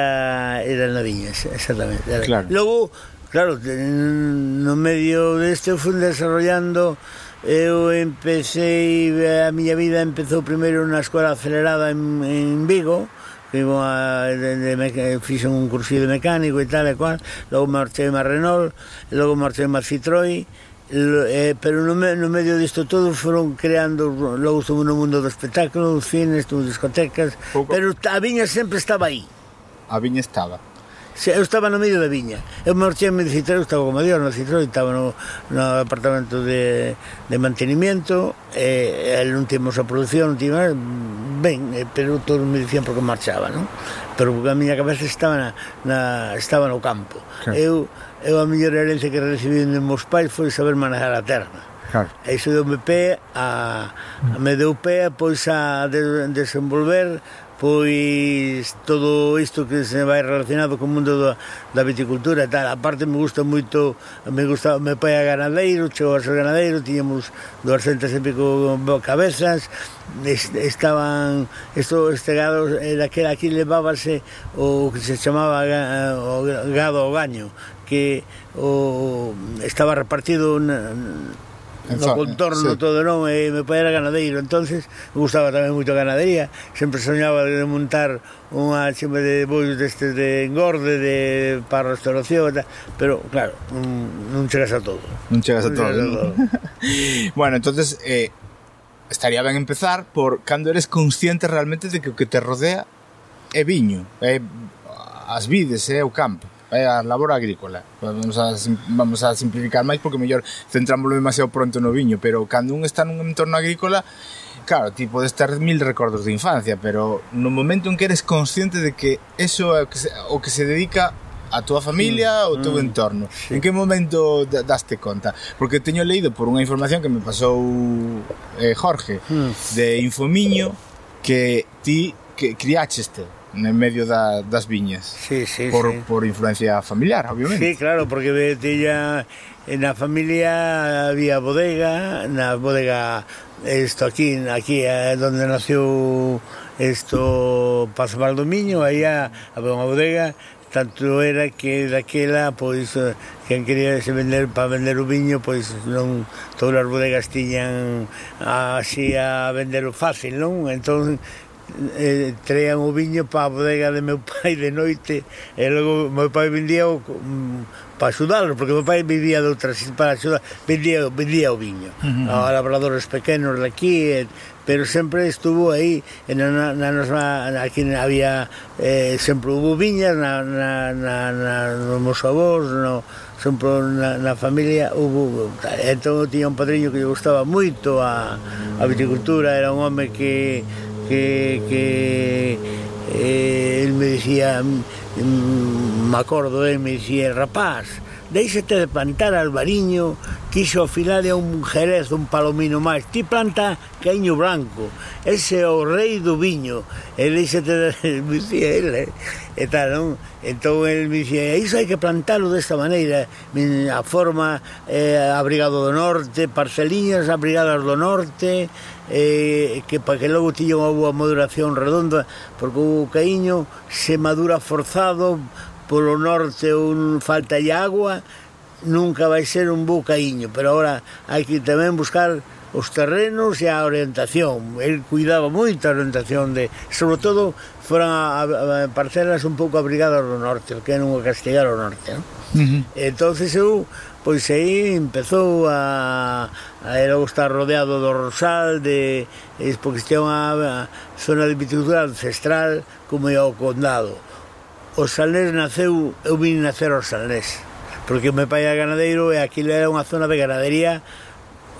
era na viña, exactamente. Era. Claro. Logo, claro, no medio deste fui desarrollando Eu empecé, a miña vida empezou primeiro na escola acelerada en, en Vigo, vivo a, de, de, de, eh, fixen un cursillo de mecánico e tal e cual, logo marchei a Renault, logo marchei a Citroën, eh, pero no, me, no medio disto todo foron creando logo estuve no mundo do espectáculo, dos cines, dos discotecas, Pouco. pero a viña sempre estaba aí. A viña estaba. Se, eu estaba no medio da viña. Eu marchei-me de Citroën, estaba como Dios no Citroën, estaba no, no apartamento de, de mantenimiento, e, e non tínhamos a produción, non tínhamos, ben, eh, pero todos me dicían porque marchaba, non? Pero porque a miña cabeza estaba, na, na, estaba no campo. Claro. Eu, eu a mellor herencia que recibí de meus pais foi saber manejar a terra. Claro. E iso deu-me pé a, a me deu pé pois a de, desenvolver pois todo isto que se vai relacionado co mundo da, da viticultura e tal. A parte me gusta moito, me gusta, me pai a ganadeiro, chegou a ser ganadeiro, tiñamos 200 e pico cabezas, estaban isto este gado daquela aquí levábase o que se chamaba o gado o gaño que o, estaba repartido na, no contorno sí. todo non e me pai era ganadeiro. Entonces gustaba tamén moito a ganadería. Sempre soñaba de montar unha chima de bollos destes de engorde de para restauración pero claro non, non chegas a todo. Non chegas a todo, a todo. *laughs* bueno entonces eh, estaría ben empezar por cando eres consciente realmente de que o que te rodea é viño é as vides é eh, o campo Eh, é a labor agrícola. Vamos a, vamos a simplificar máis porque mellor centrámoslo demasiado pronto no viño, pero cando un está nun entorno agrícola, claro, ti podes ter mil recordos de infancia, pero no momento en que eres consciente de que eso é o que se, o que se dedica a túa familia, mm, o teu mm, entorno. Sí. En que momento daste conta? Porque teño leído por unha información que me pasou eh, Jorge mm. de Infomiño que ti que criácheste en medio da, das viñas. Sí, sí, por, sí. por influencia familiar, obviamente. Sí, claro, porque tilla, na familia había bodega na bodega isto aquí, aquí é donde nació esto Paso Valdomiño aí había unha bodega tanto era que daquela pois eh, quen quería se vender para vender o viño pois non todas as bodegas tiñan así a vender fácil non entón eh, traían o viño para a bodega de meu pai de noite e logo meu pai vendía o, mm, para axudarlo, porque meu pai vivía de outras para axudar, vendía, vendía o viño uh -huh. a labradores pequenos de aquí e, pero sempre estuvo aí na, na nosa, aquí había eh, sempre hubo viñas na, na, na, na, nos meus avós no, sempre na, na familia hubo, entón tiña un padriño que lle gustaba moito a, a viticultura era un home que que, que eh, él me decía, mm, me acordo, él me decía, rapaz, deixate de plantar albariño, quiso afilar a un jerez, un palomino máis. Ti planta caíño branco, ese é o rei do viño. E deixate de... dicía ele, e tal, non? Entón, el me dicía, iso hai que plantalo desta maneira, a forma eh, abrigado do norte, parceliñas abrigadas do norte, eh, que para que logo tiña unha boa maduración redonda, porque o caíño se madura forzado, polo norte un falta de agua, nunca vai ser un bo caíño, pero agora hai que tamén buscar os terrenos e a orientación. El cuidaba moito a orientación de, sobre todo, foran a, a, a parcelas un pouco abrigadas no norte, que non o castigar o norte, No? Uh -huh. Entonces eu pois aí empezou a Aí logo estar rodeado do Rosal, de, es porque é unha zona de viticultura ancestral como é o condado. O Salnés naceu, eu vim nacer ao Salnés, porque o meu pai era ganadeiro e aquilo era unha zona de ganadería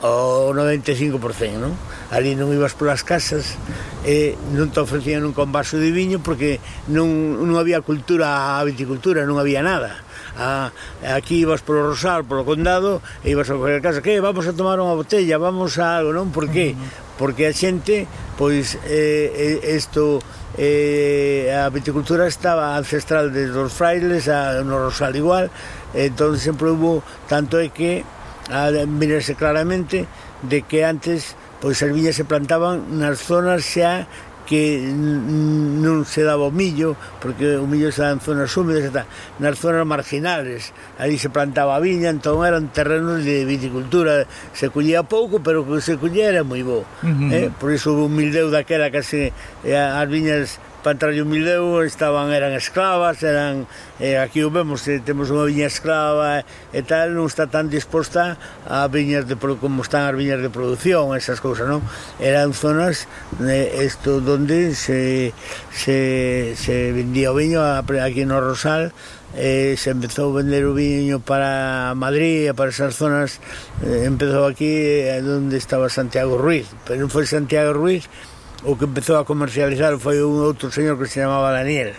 o 95%, non? Ali non ibas polas casas e non te ofrecían un vaso de viño porque non, non había cultura a viticultura, non había nada a, aquí ibas polo Rosal, polo Condado, e ibas a coger casa, que vamos a tomar unha botella, vamos a algo, non? Por que? Porque a xente, pois, eh, eh, isto, eh, a viticultura estaba ancestral desde os frailes, a, no Rosal igual, entón sempre hubo, tanto é que, a, mirarse claramente, de que antes pois as viñas se plantaban nas zonas xa que non se daba o millo, porque o millo está en zonas húmedas, tal. nas zonas marginales. Ali se plantaba a viña, entón eran terrenos de viticultura. Se collía pouco, pero o que se collía era moi bo. Uh -huh. eh? Por iso o mildeu daquela que se, eh, as viñas para entrar un mil estaban, eran esclavas, eran, eh, aquí o vemos, eh, temos unha viña esclava eh, e tal, non está tan disposta a viñas de, como están as viñas de producción, esas cousas, non? Eran zonas eh, esto, donde se, se, se vendía o viño aquí no Rosal, eh, se empezou a vender o viño para Madrid e para esas zonas eh, empezou aquí eh, donde estaba Santiago Ruiz pero non foi Santiago Ruiz o que empezou a comercializar foi un outro señor que se chamaba Daniel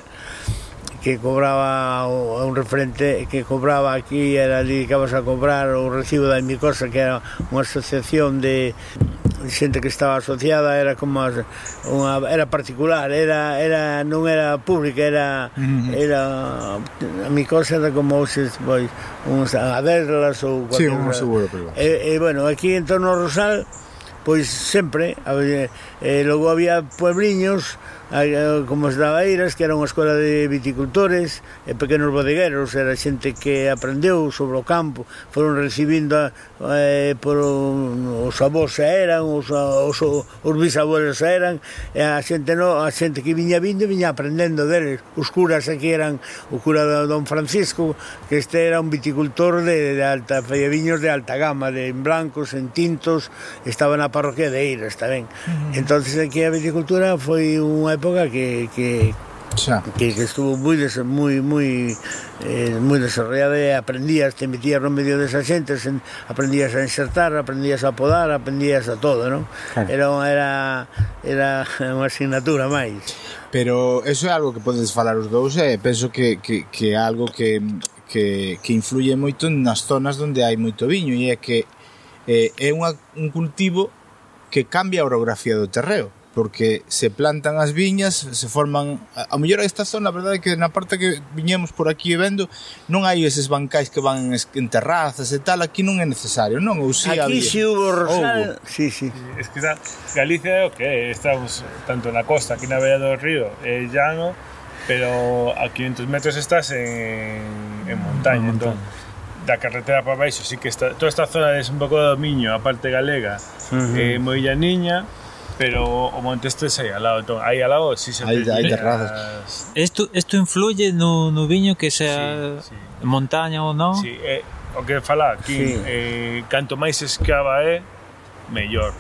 que cobraba un referente que cobraba aquí era ali que a cobrar o recibo da Micosa que era unha asociación de xente que estaba asociada era como unha era particular, era era non era pública, era mm-hmm. era a Micosa era como se pois uns aderlas ou. Sí, un seguro privado. E, e bueno, aquí en torno ao Rosal pois sempre eh, eh, logo había puebliños eh, como as Naveiras que era unha escola de viticultores e pequenos bodegueros era xente que aprendeu sobre o campo foron recibindo a, eh, por, os avós eran, os, os, os bisabuelos eran, e a xente, no, a xente que viña vindo viña aprendendo deles. Os curas aquí eran o cura de Don Francisco, que este era un viticultor de, de alta, de viños de alta gama, de en blancos, en tintos, estaba na parroquia de Eiras tamén. Uh -huh. Entonces aquí a viticultura foi unha época que, que Xa. Que, que estuvo moi des, moi moi eh, moi desarrollada e aprendías, te metías no medio desa xente, sen, aprendías a insertar, aprendías a podar, aprendías a todo, non? Claro. Era era era unha asignatura máis. Pero eso é algo que podes falar os dous e eh? penso que, que, que é algo que, que, que influye moito nas zonas onde hai moito viño e é que eh, é unha, un cultivo que cambia a orografía do terreo porque se plantan as viñas, se forman a, a mellor esta zona, a verdade é que na parte que viñemos por aquí vendo non hai eses bancais que van en, en terrazas e tal, aquí non é necesario, non? Ou si aquí había. si hubo rosal, si, si. Sí, sí. Es que está, Galicia é o que estamos tanto na costa, aquí na beira do río, é llano, pero a 500 metros estás en, en montaña, en entón, montaña. Entón, da carretera para baixo, sí que está, toda esta zona é un pouco do Miño, a parte galega, uh -huh. eh, moi llaniña, pero o monte estes aí al lado, entón, aí al lado si se hai, hai terrazas. Ah, isto isto influye no, no viño que sea sí, sí. montaña ou non? Sí, eh, o que fala aquí, sí. eh, canto máis escava é, mellor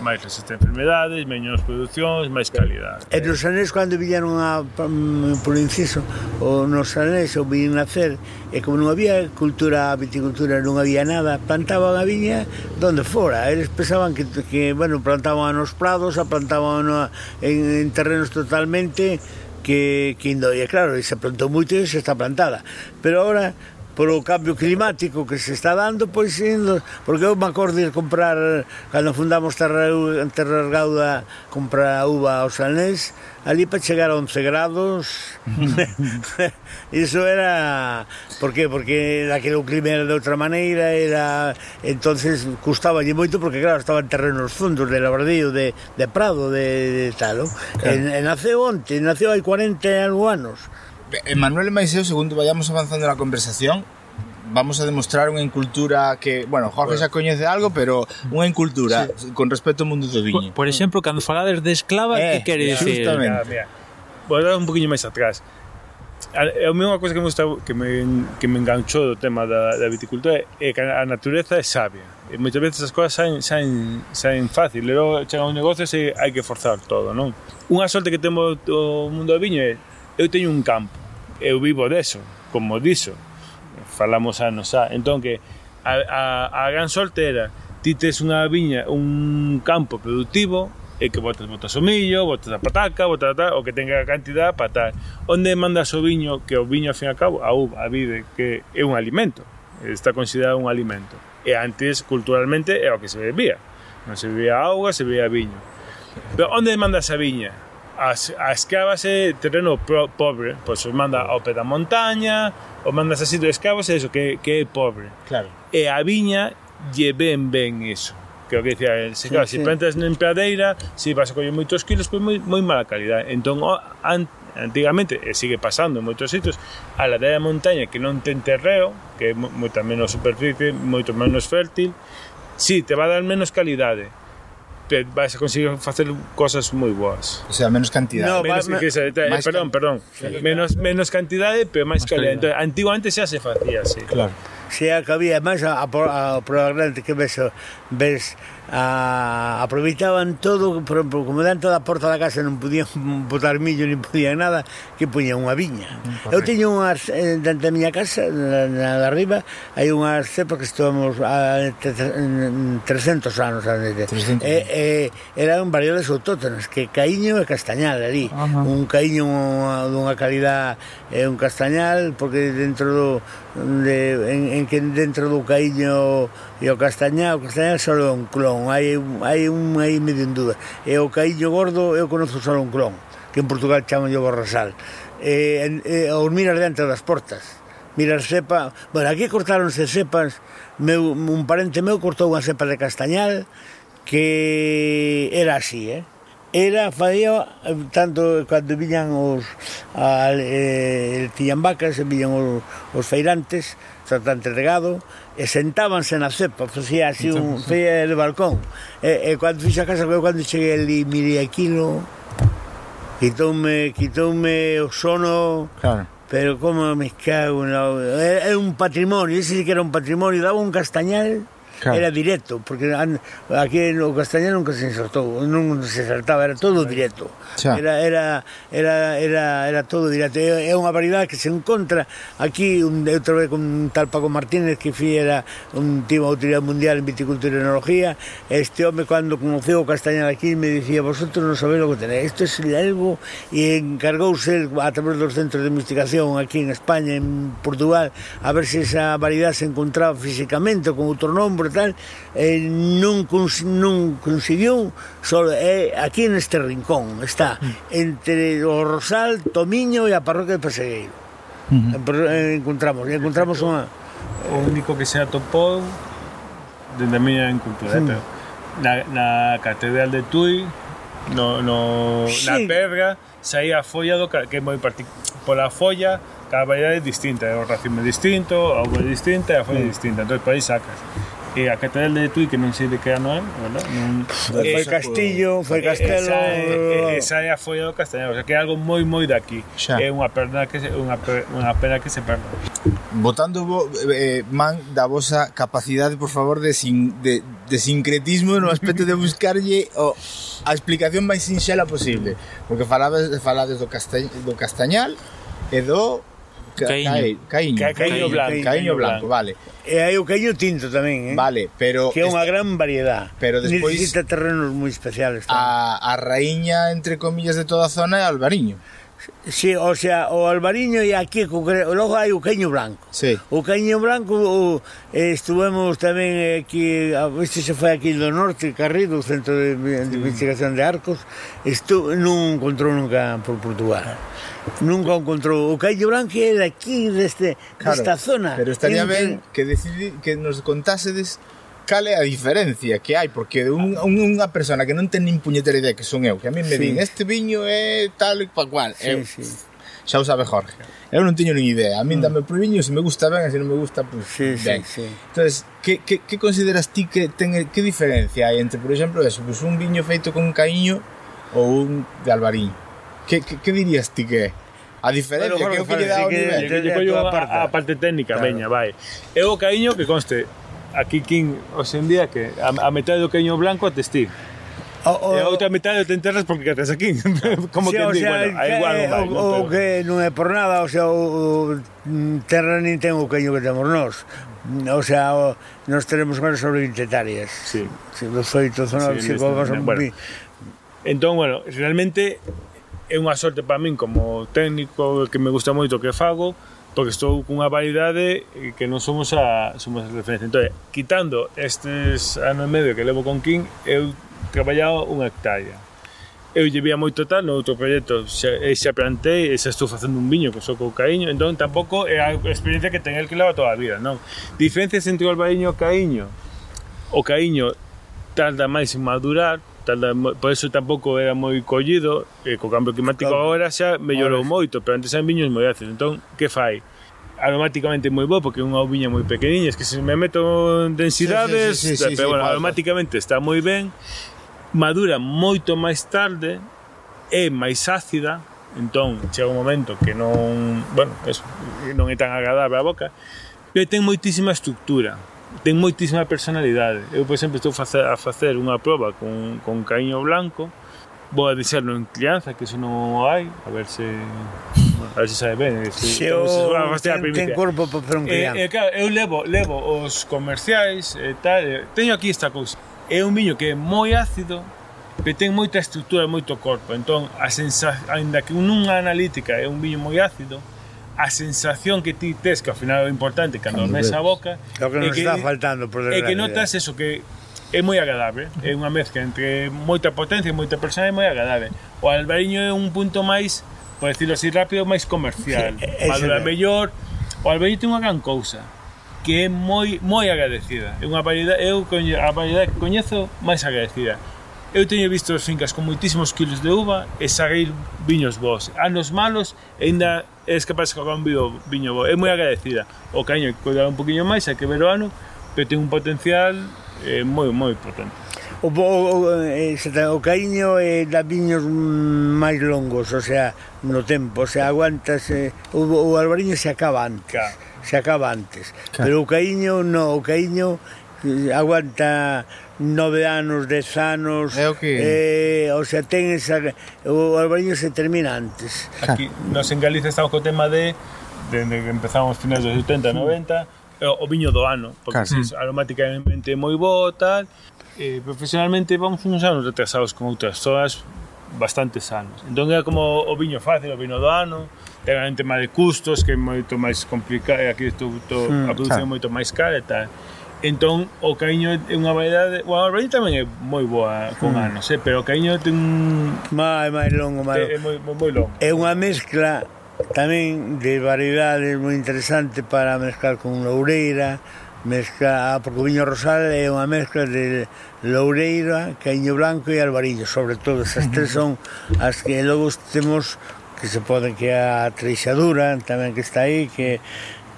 máis resistente a enfermedades, menos producións, máis calidade. E nos anéis cando viñeron a, mm, por inciso, o nos anéis o vin nacer, e como non había cultura, viticultura, non había nada, plantaban a viña donde fora. Eles pensaban que, que bueno, plantaban nos prados, a plantaban no, en, en terrenos totalmente que, que indo, e claro, e se plantou moito e se está plantada. Pero agora polo cambio climático que se está dando, pois indo, porque eu me acordo de comprar, cando fundamos Terra Gauda comprar uva ao Sanés ali para chegar a 11 grados, *laughs* iso era, por que? Porque daquele o clima era de outra maneira, era, entonces custaba moito, porque claro, estaba en terrenos fundos de labradío, de, de prado, de, de tal, ¿no? claro. e, e naceu onte, naceu hai 40 algo anos, Manuel Maiseo, segundo vayamos avanzando na conversación, vamos a demostrar unha incultura que, bueno, Jorge bueno. xa coñece algo, pero unha incultura sí. con respecto ao mundo do viño. Por, por exemplo, cando falades de esclava, eh, que quere dicir? Justamente. Mira, mira. Vou dar un poquinho máis atrás. A, a mí unha cousa que me gusta, que me, que me enganchou do tema da, da viticultura é que a natureza é sabia. E moitas veces as cousas saen, saen, saen fácil. E logo chega un negocio e hai que forzar todo, non? Unha sorte que temos o mundo do viño é eu teño un campo eu vivo deso, como diso, falamos anos xa, entón que a, a, a gran sorte era ti tes unha viña, un campo productivo e que botas, botas o millo, botas a pataca, botas a, o que tenga cantidad para tal. Onde mandas o viño, que o viño, ao fin e ao cabo, a uva, a vide, que é un alimento, está considerado un alimento. E antes, culturalmente, é o que se bebía. Non se bebía auga, se bebía viño. Pero onde mandas a viña? As, a escavas é terreno pobre, pois os manda ao pé da montaña, ou mandas así do escavas é eso, que, que é pobre. Claro. e a viña lle ben ben iso que o que dicía el, se, Sí, claro, sí. se plantas en pradeira se vas a coller moitos kilos pois moi, moi mala calidad. Entón o, an, antigamente e sigue pasando en moitos sitios a ladeira da montaña que non ten terreo que é mo- moita menos superficie moito menos fértil si te va a dar menos calidade vais a conseguir facer cosas moi boas. O sea, menos cantidade. No, menos, va, que, que, eh, perdón, perdón. Menos, menos cantidade, pero máis calidade. Entón, antiguamente xa se facía así. Claro. Se sí, que había máis a, a, a, a, a, a, a, a, a, a, a, a, a, aproveitaban todo, por, por, como dentro da porta da casa non podían *laughs* botar millo, nin podían nada, que poñían unha viña. Mm, correcto. Eu teño unhas, eh, dentro da miña casa, na, na de arriba, hai unhas cepas que estuvamos a 300 mm, anos. Antes. 300. E, e, eran variedades autóctonas, que caíño e castañal ali. Ajá. Un caíño dunha calidad, é un castañal, porque dentro do, de, en, en que dentro do caíño E o Castañá, o Castañá só é un clon, hai, hai un aí medio en duda. E o Caillo Gordo eu conozco só un clon, que en Portugal chaman yo Borrasal. E, e, e os miras dentro das portas mirar cepa... Bueno, aquí cortáronse cepas, meu, un parente meu cortou unha cepa de castañal que era así, eh? Era, faía, tanto cando viñan os a, eh, tiñan vacas e viñan os, os feirantes, tratante de gado, e sentábanse na cepa, facía así un, feia el balcón. E, e cando fixe a casa, cando cheguei ali, mirei aquilo, quitoume, quitoume o sono, Claro. pero como me cago no... É, é un patrimonio, ese sí que era un patrimonio, daba un castañal, claro. era directo, porque aquí no castañeiro nunca se insertou, non se saltaba, era todo directo. Xa. Era, era, era, era, era todo directo. É, é unha variedade que se encontra aquí, un, eu vez con un tal Paco Martínez, que fi era un tipo de autoridade mundial en viticultura e enología, este home, cando conoceu o castañal aquí, me dicía, vosotros non sabéis lo que tenéis, isto é es e encargouse a través dos centros de investigación aquí en España, en Portugal, a ver se esa variedade se encontraba físicamente con outro nombre, tal, eh, non, cons non conseguiu, só é eh, aquí neste rincón, está mm. entre o Rosal, Tomiño e a parroquia de Pesegueiro. Uh mm-hmm. -huh. eh, encontramos, encontramos unha... O único que se atopou dende a miña encultura, sí. Mm. pero na, na Catedral de Tui, no, no, sí. na pedra, saía a folla do que é moi particular. Pola folla, cada variedade é distinta, o racimo é distinto, a uva é distinta e a folla é distinta, entón por aí sacas e a Catedral de Tui que non sei de que ano é, verdad? Non... Foi Castillo, foi Castelo... Esa, é, esa é a folla do castañal, o sea, que é algo moi moi daqui. Xa. É unha perda que se, unha, per, unha pena que se perde. Botando vo, eh, man da vosa capacidade, por favor, de, sin, de, de sincretismo no aspecto de buscarlle o, a explicación máis sinxela posible. Porque falabas, falades do, castañ, do Castañal e do Caíño. Caíño. Caíño, Caíño blanco. Caíño blanco, vale. Eh, e hai o caíño tinto tamén, eh? Vale, pero... Que é unha gran variedade. Pero despois... Necesita terrenos moi especiales. Tamén. A, a raíña, entre comillas, de toda a zona é albariño. Sí, o sea, o albariño e aquí, logo hai o queño branco. Sí. O queño branco o, eh, estuvemos tamén aquí, a este se foi aquí do norte, Carrido, o Centro de, sí. de Investigación de Arcos, estu, non encontrou nunca por Portugal. Nunca encontrou. O queño branco é de aquí, deste, claro, desta zona. Pero estaría ben que, decidi, que nos contásedes cal é a diferencia que hai porque un, un, unha persona que non ten nin puñetera idea que son eu que a mí me sí. din este viño é tal e pa cual sí, eu, sí. xa o sabe Jorge eu non teño nin idea a mí mm. dame pro viño se me gusta ben e se non me gusta pues, sí, ben sí, sí. entonces que, que, que consideras ti que ten que diferencia hai entre por exemplo eso, pues un viño feito con caíño ou un de albariño que, que, que dirías ti que é? A diferencia bueno, bueno, que eu que lle dá o nivel. Que, que, que, que, que, que, que, que, que, que, que, que, que, que, aquí quin hoxe en día que a, a metade do queño branco atestí. O, o, e a outra metade te enterras porque que tes aquí *laughs* como sí, que o sea, bueno, que, igual non vai, o, o que non é por nada o sea, o, mm, terra nin ten o queño que temos nós o sea, o, nos teremos menos sobre 20 hectáreas sí. se dos oito zona sí, sí, vamos a... bueno. entón, bueno, realmente é unha sorte para min como técnico que me gusta moito que fago porque estou cunha variedade que non somos a somos a referencia. Entón, quitando estes ano e medio que levo con King, eu traballaba unha hectárea. Eu llevía moito tal no outro proxecto xa, e xa plantei e xa estou facendo un viño que só co caíño entón tampouco é a experiencia que ten el que leva toda a vida non diferencias entre o albariño e o caíño o caíño tarda máis en madurar por eso tampouco era moi collido e co cambio climático claro. agora xa mellorou moito pero antes eran viños moi ácidos. Entón que fai? aromáticamente moi bo porque é unha uviña moi pequeniña. Es que se me meto en densidades sí, sí, sí, sí, pero sí, bueno, sí, aromáticamente está moi ben madura moito máis tarde é máis ácida entón chega un momento que non bueno, eso, non é tan agradable a boca pero ten moitísima estructura ten moitísima personalidade. Eu, por exemplo, estou facer, a facer unha proba con, con caíño blanco, vou a dixerlo en crianza, que eso non hai, a ver se... Bueno, a ver se sabe ben. Eh, se, se, o, se ten, ten corpo para un eh, crianza. Eh, eh, claro, eu levo, levo os comerciais e tal, E, teño aquí esta cousa. É un viño que é moi ácido, pero ten moita estrutura e moito corpo. Entón, a sensación, ainda que unha analítica é un viño moi ácido, a sensación que ti tes que ao final é o importante cando mes a boca é que nos está faltando por é que notas eso que é moi agradable. É unha mezcla entre moita potencia e moita persona é moi agradable. O albariño é un punto máis por decirlo así rápido máis comercial. Sí, é, mellor. O albariño ten unha gran cousa que é moi moi agradecida. É unha variedade eu a variedade que coñezo máis agradecida. Eu teño visto as fincas con moitísimos quilos de uva e sair viños bons. Anos malos, e ainda es capaz de que un vivo, viño bo. É moi agradecida. O caño cuidar un poquinho máis, é que ver o ano pero ten un potencial eh, moi, moi potente. O, o, o, eh, o caiño eh, da viños máis longos, o sea, no tempo, o sea, aguantas, eh, o, o albariño se acaba antes, claro. se acaba antes, claro. pero o caiño no, o caiño eh, aguanta nove anos, dez anos. É o que... eh, o sea, ten esa o albariño se termina antes. Aquí, nos en Galicia estamos co tema de dende que empezamos finais dos 70, 90 o, o viño do ano porque claro. es mm. aromáticamente moi bo tal. Eh, profesionalmente vamos uns anos retrasados con outras zonas, bastantes anos. Entón é como o viño fácil, o viño do ano ten un tema de custos que é moito máis complicado eh, aquí isto, to, mm, a produción claro. é moito máis cara e tal. Entón, o Caiño é unha variedade... O Albaín tamén é moi boa con mm. anos, eh? pero o Caiño ten... Mai, máis longo, máis É moi, moi, moi longo. É unha mezcla tamén de variedades moi interesante para mezclar con loureira, mezcla, ah, porque o viño rosal é unha mezcla de loureira, caíño blanco e albariño, sobre todo esas tres son as que logo temos que se poden que a treixadura tamén que está aí que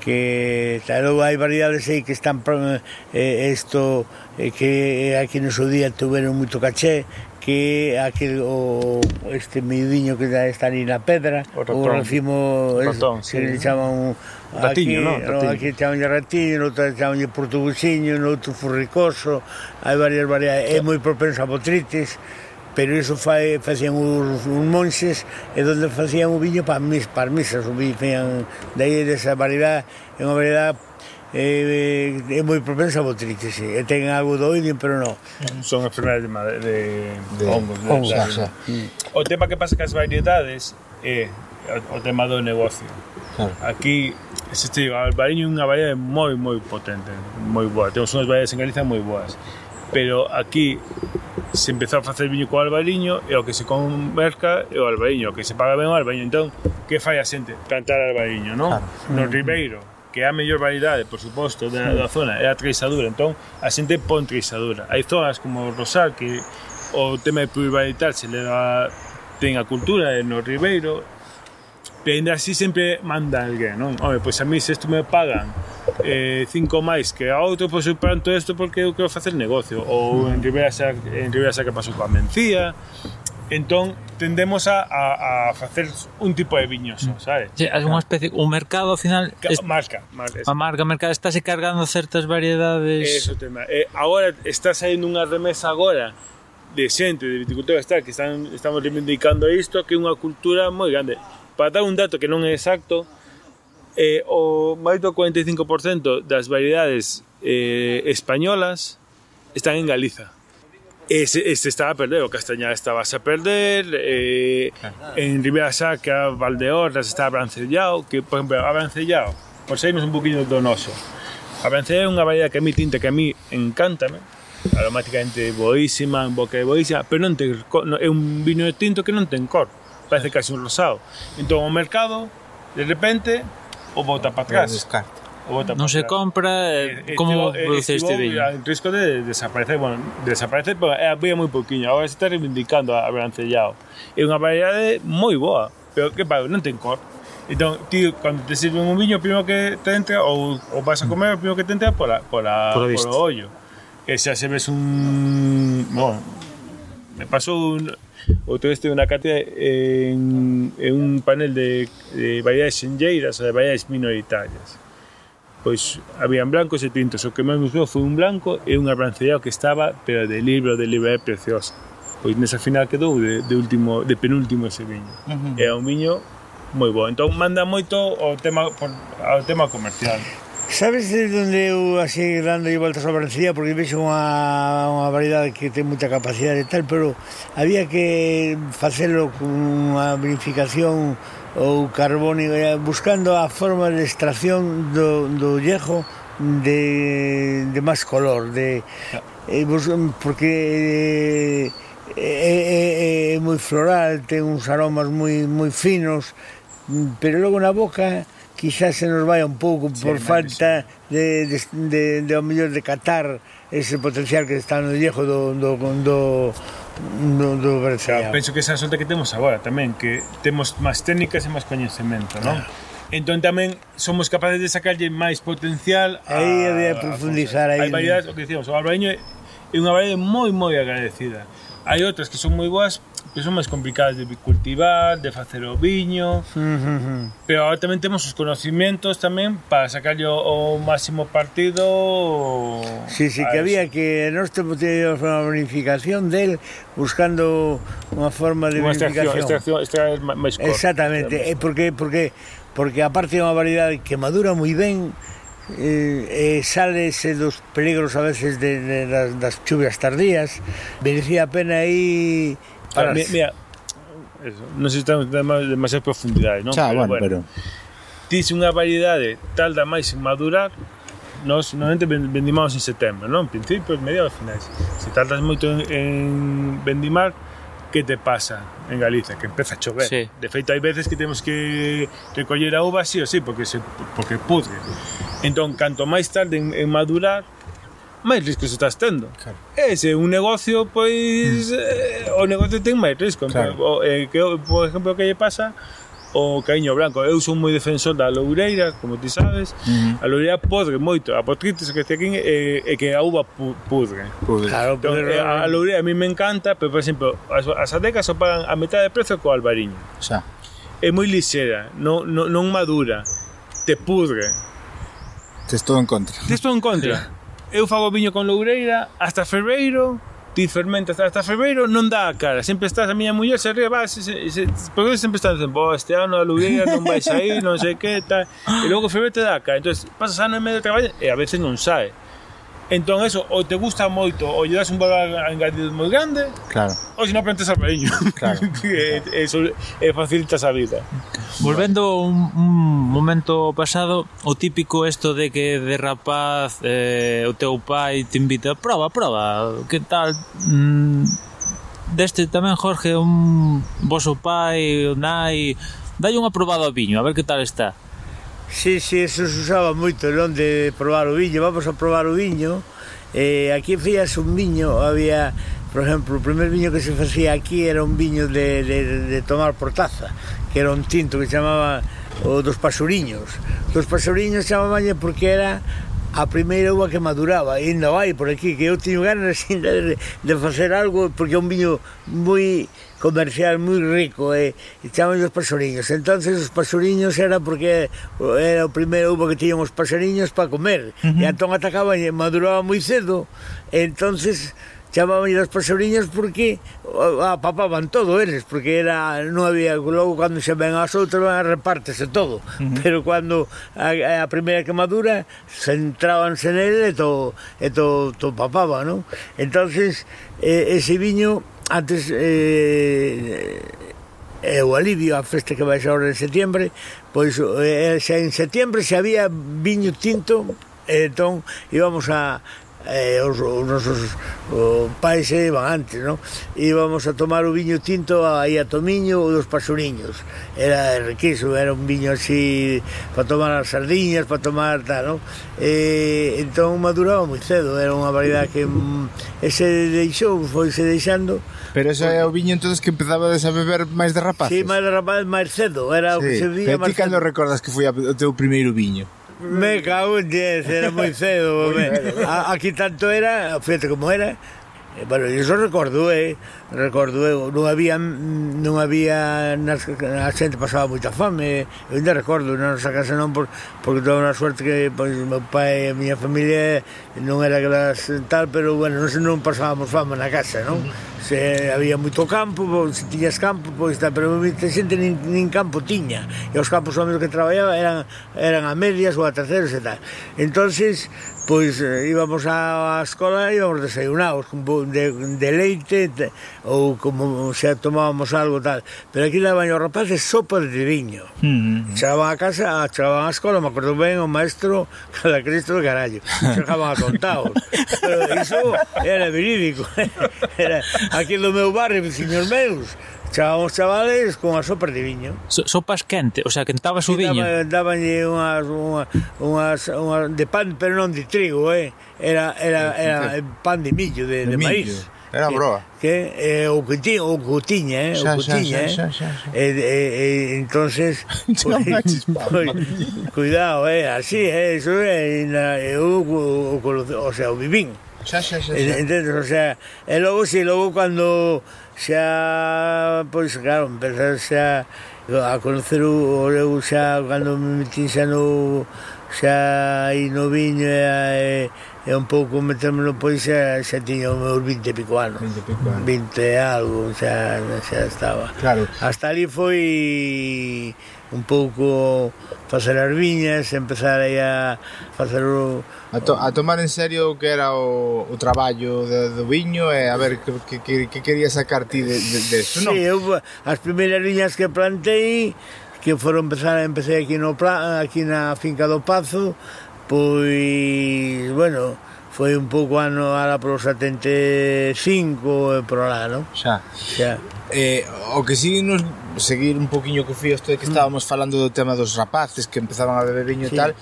que claro, hai variedades aí que están eh, eh, que eh, aquí no seu día tuveron moito caché que aquel o este miudiño que está ali na pedra, o, ratón, racimo ratón, es, sí, que sí, le chaman ratiño, aquí, no, ratiño. No, aquí chamanlle ratiño, no chamanlle portuguesiño no outro furricoso, hai varias variedades, é moi propenso a botritis, pero iso fai, facían os, os monxes e donde facían o viño para mis, para misas, o viño facían daí desa variedade, é unha variedade é, é moi propensa a botritis, e ten algo do oidio, pero non. Son enfermedades de, madre, de, de hongos. De, hongos de, o tema que pasa que as variedades é o, o tema do negocio. Claro. Aquí existe o albariño é unha variedade moi moi potente, moi boa. Temos unhas variedades en Galicia moi boas pero aquí se empezou a facer viño co albariño e o que se converca é o albariño, o que se paga ben o albariño. Entón, que fai a xente? Plantar albariño, non? Claro. No mm. Ribeiro, que é a mellor variedade, por suposto, da, da zona, é a treixadura. Entón, a xente pon treixadura. Hai zonas como o Rosal que o tema de pluralidade se leva ten a cultura no Ribeiro pero ainda así sempre manda alguén, non? Home, pois a mí se isto me pagan eh, cinco máis que a outro, pois eu planto isto porque eu quero facer negocio ou en Ribera xa, en Ribera xa que pasou coa mencía entón tendemos a, a, a facer un tipo de viño só, sabes? Sí, é unha especie, o mercado ao final es, Marca, marca, a marca, mercado estáse cargando certas variedades. Eso tema. Eh, agora está saindo unha remesa agora de xente, de viticultores tal, que están, estamos reivindicando isto, que é unha cultura moi grande. Para dar un dato que non é exacto, eh, o máis do 45% das variedades eh, españolas están en Galiza. E se, e se estaba a perder, o Castañá estaba a perder, eh, en Ribeira Sacra, Valdeorras está Abrancellao, que, por exemplo, Abrancellao, por sermos un poquinho do noso, Abrancellao é unha variedade que a mí tinta, que a mí encántame, aromáticamente boísima, en boca de boísima, pero non ten, é un vino tinto que non ten cor. Parece casi un rosado. Entón o mercado, de repente, o bota para atrás. Descarte. O bota non para se atrás. compra, Eh, eh, como eh, produce este viño? En risco de desaparecer, bueno, desaparecer, pero é había moi pouquiño, agora se está reivindicando a Brancellao. É unha variedade moi boa, pero que pasa, non ten cor. Entón, ti, cando te sirven un viño, o primeiro que te entra, ou, ou vas a comer, o primeiro que te entra por, a, por, a, Por a o ollo. E xa se ves un... Bueno, me pasou un, outro este unha cátedra en, en un panel de, de variedades senlleiras ou de variedades minoritarias. Pois habían blancos e tintos. O que máis me gustou foi un blanco e un arrancellado que estaba pero de libro de libro é preciosa. Pois nesa final quedou de, de, último, de penúltimo ese viño. Uh -huh. é un viño moi bo. Entón manda moito o tema, por, ao tema comercial. Sabes de onde eu así dando voltas a Barrancería porque vexo unha, unha variedade que ten moita capacidade e tal, pero había que facelo con unha verificación ou carbónico, eh, buscando a forma de extracción do, do llejo de, de máis color, de, ah. eh, porque é, é, é, é moi floral, ten uns aromas moi, moi finos, pero logo na boca quizás se nos vai un pouco sí, por falta sí. de, de, de, de ao mellor de catar ese potencial que está no viejo do, do, do, do, do Claro, penso que esa sorte que temos agora tamén, que temos máis técnicas e máis coñecemento, non? Claro. Entón tamén somos capaces de sacarlle máis potencial a, aí había profundizar aí. Hai variedades, o que dicíamos, o albaíño é unha variedade moi moi agradecida hai outras que son moi boas, que son máis complicadas de cultivar, de facer o viño, uh -huh. pero agora tamén temos os conocimientos tamén para sacarlle o, o máximo partido. Sí, sí, que eso. había que nós temos tenido unha bonificación del buscando unha forma de unha bonificación. Extracción, extracción, extracción máis corta. Exactamente, eh, porque porque porque aparte é unha variedade que madura moi ben, eh, eh, salese dos peligros a veces de, de, das, das chuvias tardías merecía a pena aí para mira, mira eso, non se estamos demasiada profundidade, non? Xa, pero, bueno, bueno, pero... Tis unha variedade tarda máis en madurar nos normalmente vendimamos en setembro, non? Principios, mediados, finais. Se tardas moito en, en vendimar, que te pasa? en Galicia, que empeza a chover. Sí. De feito, hai veces que temos que recoller a uva sí ou sí, porque, se, porque pudre. Entón, canto máis tarde en, en madurar, máis riscos estás tendo. Claro. E se un negocio, pois, mm. eh, o negocio ten máis risco. Claro. O, eh, que, por exemplo, o que lle pasa o Caíño Branco. Eu son moi defensor da loureira, como ti sabes. Uh -huh. A loureira podre moito. A potritis que te aquí é, é que a uva pudre. pudre. Claro, entón, eh, a, a loureira a mí me encanta, pero, por exemplo, as, as adecas o pagan a metade de prezo co albariño. Xa. É moi lixera, non, non, non madura, te pudre. Te estou en contra. Te estou en contra. Sí. *laughs* Eu fago viño con loureira hasta febreiro, ti fermentas hasta febreiro non dá cara. Sempre estás a miña muller se se, se, porque sempre estás dicindo oh, este ano a loureira non vai sair non sei que tal e logo febreiro te dá a cara. Entonces pasas ano e medio de traballo e a veces non sae Entón, eso, ou te gusta moito, ou lle das un valor engadido moi grande, claro. ou se non aprendes a peño. Claro. *laughs* que claro. eso eh, e facilitas a vida. Volvendo un, un momento pasado, o típico isto de que de rapaz eh, o teu pai te invita, proba, proba, que tal... Mm, deste tamén, Jorge, un vosso pai, o nai, dai unha probada ao viño, a ver que tal está Sí, sí, eso se usaba moito, non de probar o viño. Vamos a probar o viño. Eh, aquí fías un viño, había Por exemplo, o primeiro viño que se facía aquí era un viño de, de, de tomar por taza, que era un tinto que chamaba o dos pasuriños. Dos pasuriños chamaban porque era a primeira uva que maduraba, e ainda vai por aquí, que eu tiño ganas ainda *laughs* de, de facer algo, porque é un viño moi comercial moi rico eh, e, e chaman os pasoriños. Entonces os pasoriños era porque eh, era o primeiro uva que tiñan os para comer. Uh -huh. E entón atacaban e maduraba moi cedo. E entonces chamaban os pasoriños porque apapaban todo eles, porque era non había logo cando se ven as outras van a repártese todo, uh -huh. pero cando a, a primeira quemadura centrábanse nele e to, e to, to papaba, non? Entonces eh, ese viño antes eh, é o alivio a festa que vai ser ahora en setembro pois eh, eh, xa en setembro se había viño tinto eh, entón íbamos a eh, os, os nosos o, pais eh, iban antes, non? Íbamos a tomar o viño tinto aí a Tomiño ou dos Pasuriños. Era riquísimo, era un viño así para tomar as sardiñas, para tomar tal, non? Eh, entón maduraba moi cedo, era unha variedade que mm, ese deixou, foi se deixando, Pero ese é o viño entonces que empezabades a beber máis de rapaces. Sí, máis de rapaces máis cedo, era sí. o que se vía máis. Ti cando recordas que foi o teu primeiro viño? Me cago en 10, era moi cedo. a, aquí tanto era, fíjate como era, E, bueno, iso recordo, eh? recordo, non había, non había, nas, a xente pasaba moita fame, eu ainda recordo, na nosa casa non, por, porque toda unha suerte que, pois, meu pai e a miña familia non era que las tal, pero, bueno, non, non pasábamos fame na casa, non? Se había moito campo, pois, se tiñas campo, pois, tal, pero moita xente nin, nin campo tiña, e os campos homens que traballaba eran, eran a medias ou a terceros e tal. Entonces, pois eh, íbamos á, á escola e íbamos desayunados de, de leite te, ou como se tomábamos algo tal. Pero aquí daban os rapaces sopa de viño mm -hmm. chegaban a casa chegaban á escola me acordo ben o maestro *laughs* cada Cristo de carallo chegaban a contados pero iso era verídico *laughs* era aquí do meu barrio veciños meus. Chábamos chavales con a sopa de viño. So, sopas quente, o sea, quentabas o viño. Daban, unhas, unhas, unhas, unhas de pan, pero non de trigo, eh. Era era era pan de millo, de, de, de maíz. Era broa. Que, eh, o que tiña, o que tiña, eh, xa, o que tiña, eh. Xa, xa, xa. Eh, eh, eh, entonces, *laughs* pues, *laughs* pues, cuidado, eh, así, eh, eso é, eh, na, eu, o, o, o, o sea, o vivín. Xa, xa, xa, xa. Entendes, o sea, e logo, si, logo, cando xa, pois claro, empezar xa a conocer o, eu xa, cando me metín xa no, xa aí no viño e, e, e un pouco meterme no pois xa, xa tiña os meus 20 e pico anos. 20 e pico anos. 20 e algo xa, xa estaba. Claro. Hasta ali foi un pouco facer as viñas, empezar aí a facer o... A, to, a tomar en serio o que era o, o traballo de, do viño e a ver que, que, que, que quería sacar ti de, de, de eso, non? Sí, eu, as primeiras viñas que plantei que foron empezar, empecé aquí, no, aquí na finca do Pazo, pois, bueno, foi un pouco ano ala para 75 e eh, por lá, non? Xa. Xa. Eh, o que si nos seguir un poquinho co fío isto de que mm. estábamos falando do tema dos rapaces que empezaban a beber viño sí. e tal.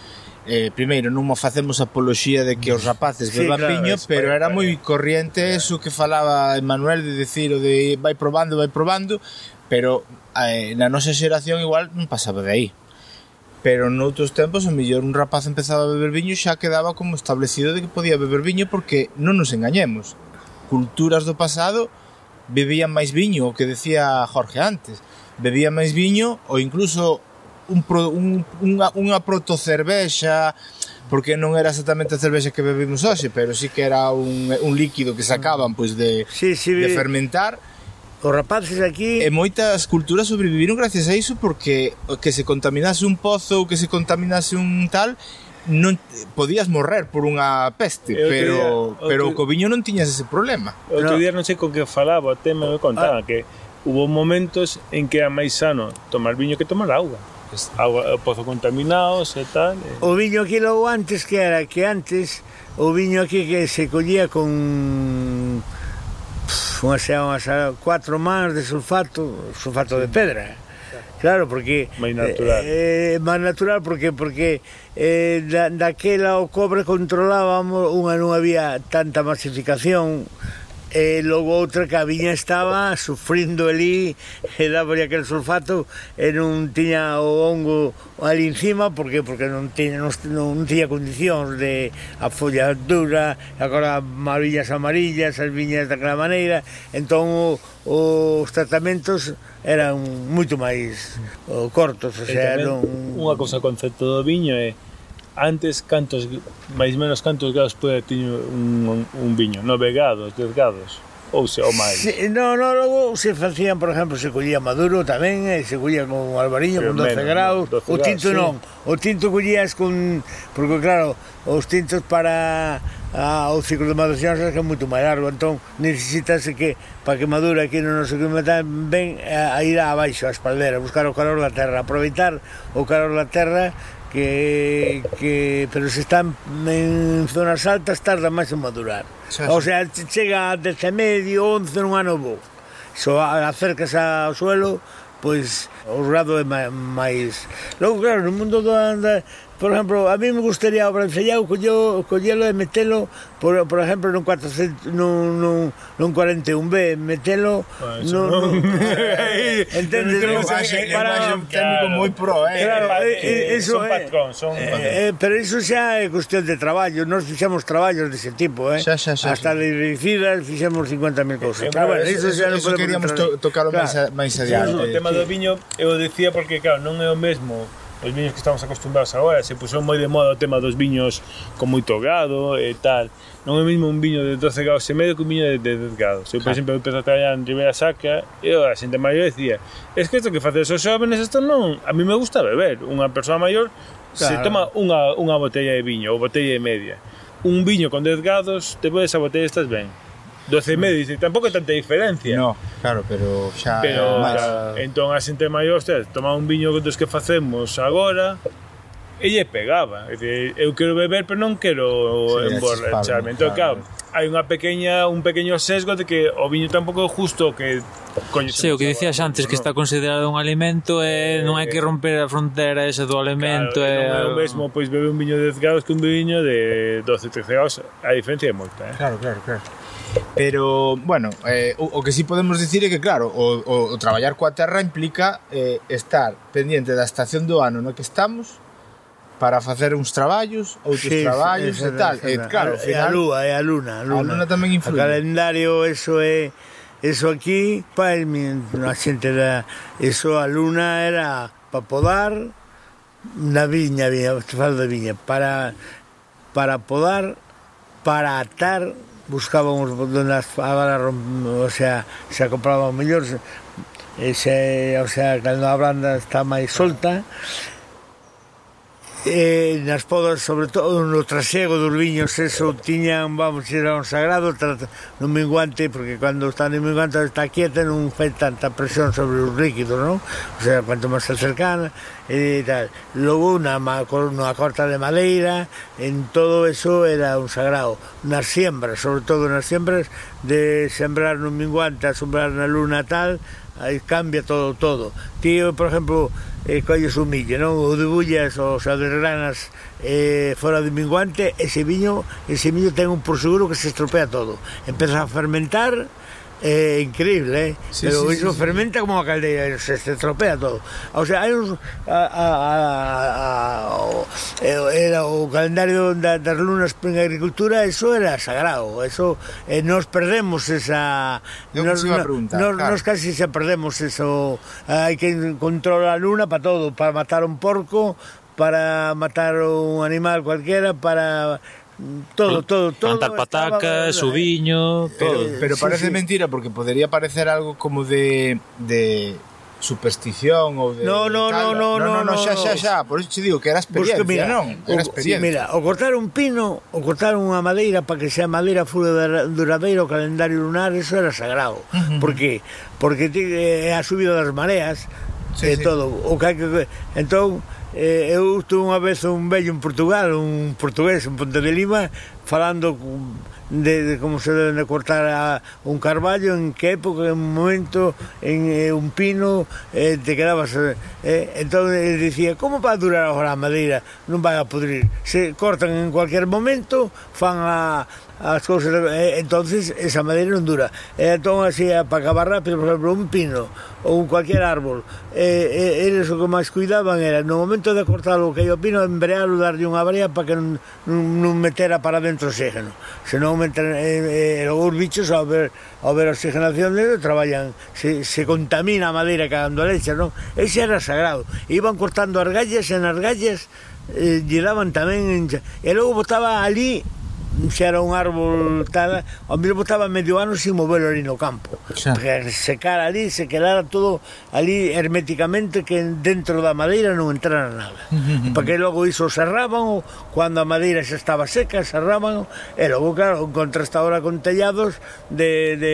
Eh, primeiro, non mo facemos apoloxía de que os rapaces sí, beban claro, viño, pero era moi corriente eso que falaba Emanuel de decir o de vai probando, vai probando, pero eh, na nosa xeración igual non pasaba de aí. Pero noutros tempos, o mellor un rapaz empezaba a beber viño xa quedaba como establecido de que podía beber viño porque non nos engañemos. Culturas do pasado bebían máis viño, o que decía Jorge antes. Bebían máis viño ou incluso un pro, un, unha, unha protocervexa, porque non era exactamente a cervexa que bebimos hoxe, pero sí que era un, un líquido que sacaban pois de, sí, sí, de fermentar Os rapaces aquí... E moitas culturas sobreviviron gracias a iso porque que se contaminase un pozo ou que se contaminase un tal non podías morrer por unha peste, e pero día, pero o coviño non tiñas ese problema. Outro día non sei con que falaba, até me contaba ah. que hubo momentos en que era máis sano tomar viño que tomar auga. Agua, pozo contaminados e tal. E... O viño aquí logo antes que era que antes o viño aquí que se collía con unhas, unhas cuatro mans de sulfato, sulfato de pedra. Eh. Claro, porque máis natural. Eh, eh, máis natural porque porque eh, da, daquela o cobre controlábamos unha non había tanta masificación e logo outra que a viña estaba sufrindo ali e daba aquel sulfato e non tiña o hongo ali encima porque porque non tiña, non, non tiña condicións de a folla dura agora marillas amarillas as viñas daquela maneira entón o, os tratamentos eran moito máis o, cortos o eh, sea, non... unha cosa concepto do viño é antes cantos máis menos cantos grados pode tiño un, un viño, 9 grados, 10 grados ou se ou máis. Si, no, no, logo se facían, por exemplo, se collía maduro tamén, e se collía con albariño con 12 menos, graus, 12 o tinto grados, non, sí. o tinto collías con porque claro, os tintos para a, o ciclo de maduración é que é moito máis largo, entón necesitase que para que madure aquí no noso clima ben a, a ir abaixo a espaldera, buscar o calor da terra, aproveitar o calor da terra que, que pero se están en zonas altas tarda máis en madurar. Xa, xa. O sea, chega a 10 e medio, 11 nun ano bo. So acercas ao suelo, pois o grado é máis... Logo, claro, no mundo do, da, por exemplo, a mí me gustaría o brancellao collelo, collelo e metelo, por, por exemplo, nun, 400, nun, nun, nun 41B, metelo... Pues, nun, non... Entendes? Non, para, un técnico moi pro, eh? Claro, eh, eh, eso, son patrón, son eh, Eh, pero iso xa é cuestión de traballo, nós fixemos traballos dese tipo, eh? Xa, xa, xa. Hasta Leiricidas fixemos 50.000 cousas. Eh, pero bueno, eh, iso xa non podemos... queríamos to, tocar máis, máis adiante. O tema do viño, eu dicía porque, claro, non é o mesmo os viños que estamos acostumbrados agora, se puxou moi de moda o tema dos viños con moito gado e tal. Non é mesmo un viño de 12 grados e medio que un viño de 10 grados Eu, por exemplo, empecé a traballar en Ribera Sacra e a xente maior decía es que isto que facedes os xóvenes, isto non... A mí me gusta beber. Unha persoa maior claro. se toma unha, unha botella de viño ou botella e media. Un viño con 10 grados, te podes a botella estás ben 12 e medio, dice, tampouco é tanta diferencia. No, claro, pero xa pero, máis. Entón a xente maior, hostia, toma un viño dos que facemos agora, e lle pegaba. Dice, eu quero beber, pero non quero sí, emborracharme. Entón, claro, hai unha pequeña un pequeño sesgo de que o viño tampouco é justo que coñecemos. Sí, o que dicías antes que está considerado un alimento e eh, eh non hai que romper a fronteira esa do alimento claro, eh, non é o mesmo pois beber un viño de 10 grados que un viño de 12 13 grados A diferencia é moita, eh. Claro, claro, claro. Pero, bueno, eh, o, o que sí podemos dicir é que, claro, o, o, o traballar coa terra implica eh, estar pendiente da estación do ano no que estamos para facer uns traballos, outros sí, traballos sí, e tal. E, claro, e a lúa, e a luna, a luna. A luna tamén influye. O calendario, eso é... Eso aquí, pa, el, a xente era... Eso a luna era para podar na viña, viña, falo de viña, para, para podar, para atar buscábamos donde as, agora o sea, se acoplaban mellor se, se, o sea, cando a blanda está máis solta eh, nas podas, sobre todo no trasego dos viños, eso tiñan, vamos, era un sagrado trata, no minguante, porque cando está no minguante está quieta non fai tanta presión sobre os líquidos, non? O sea, cuanto máis se cercana e eh, tal. Logo, na, na corta de maleira, en todo eso era un sagrado. Nas siembras, sobre todo nas siembras, de sembrar no minguante a sembrar na luna tal, aí cambia todo, todo. Tío, por exemplo, eh, colles o millo, non? O de bullas, os adergranas eh, fora de minguante, ese viño, ese viño ten un por seguro que se estropea todo. Empeza a fermentar, eh, increíble, ¿eh? Sí, Pero sí, iso sí, fermenta como a caldeira, se, se estropea todo. O sea, hai uns... A, a, a, a, o, era o calendario da, das lunas en agricultura, eso era sagrado. Eso, eh, nos perdemos esa... Eu nos, no, pregunta, nos, claro. nos casi se perdemos eso. Hai que controlar a luna para todo, para matar un porco, para matar un animal cualquiera, para todo, todo, todo. Plantar patacas, su viño, ¿eh? todo. Pero, pero parece sí, sí. mentira porque podría parecer algo como de, de superstición ou de No, no, no, no, no, no, no, xa, xa, xa, por iso te digo que era experiencia, Busque, mira, non? Era experiencia. Sí, mira, o cortar un pino, o cortar unha madeira para que sea madeira fura duradeira o calendario lunar, eso era sagrado. Uh -huh. Porque porque é eh, a subida das mareas, sí, e eh, sí. todo. O que, que entón eh, eu estou unha vez un vello en Portugal, un portugués en Ponte de Lima, falando de, de como se debe cortar a, un carballo, en que época, en un momento, en eh, un pino, eh, te quedabas... Eh, entón, ele dicía, como vai durar agora a madeira? Non vai a podrir. Se cortan en cualquier momento, fan a, as cousas eh, entonces esa madeira non dura. E entón así para acabar rápido por exemplo un pino ou un cualquier árbol eh, eh, eles o que máis cuidaban era no momento de cortar o que o pino embrealo darlle unha brea para que non, non, non metera para dentro oxígeno senón meter, eh, eh, os bichos ao ver, ao ver oxigenación dentro traballan se, se contamina a madeira cagando a leche non? ese era sagrado. Iban cortando argallas en argallas eh, lle daban tamén e logo botaba ali xa era un árbol tal, ao mesmo estaba medio ano sin moverlo ali no campo. Xa. Porque secar ali, se quedara todo ali herméticamente que dentro da madeira non entrara nada. *laughs* Porque logo iso serraban, cando a madeira xa estaba seca, serraban, e logo, claro, contrasta ahora con tellados de, de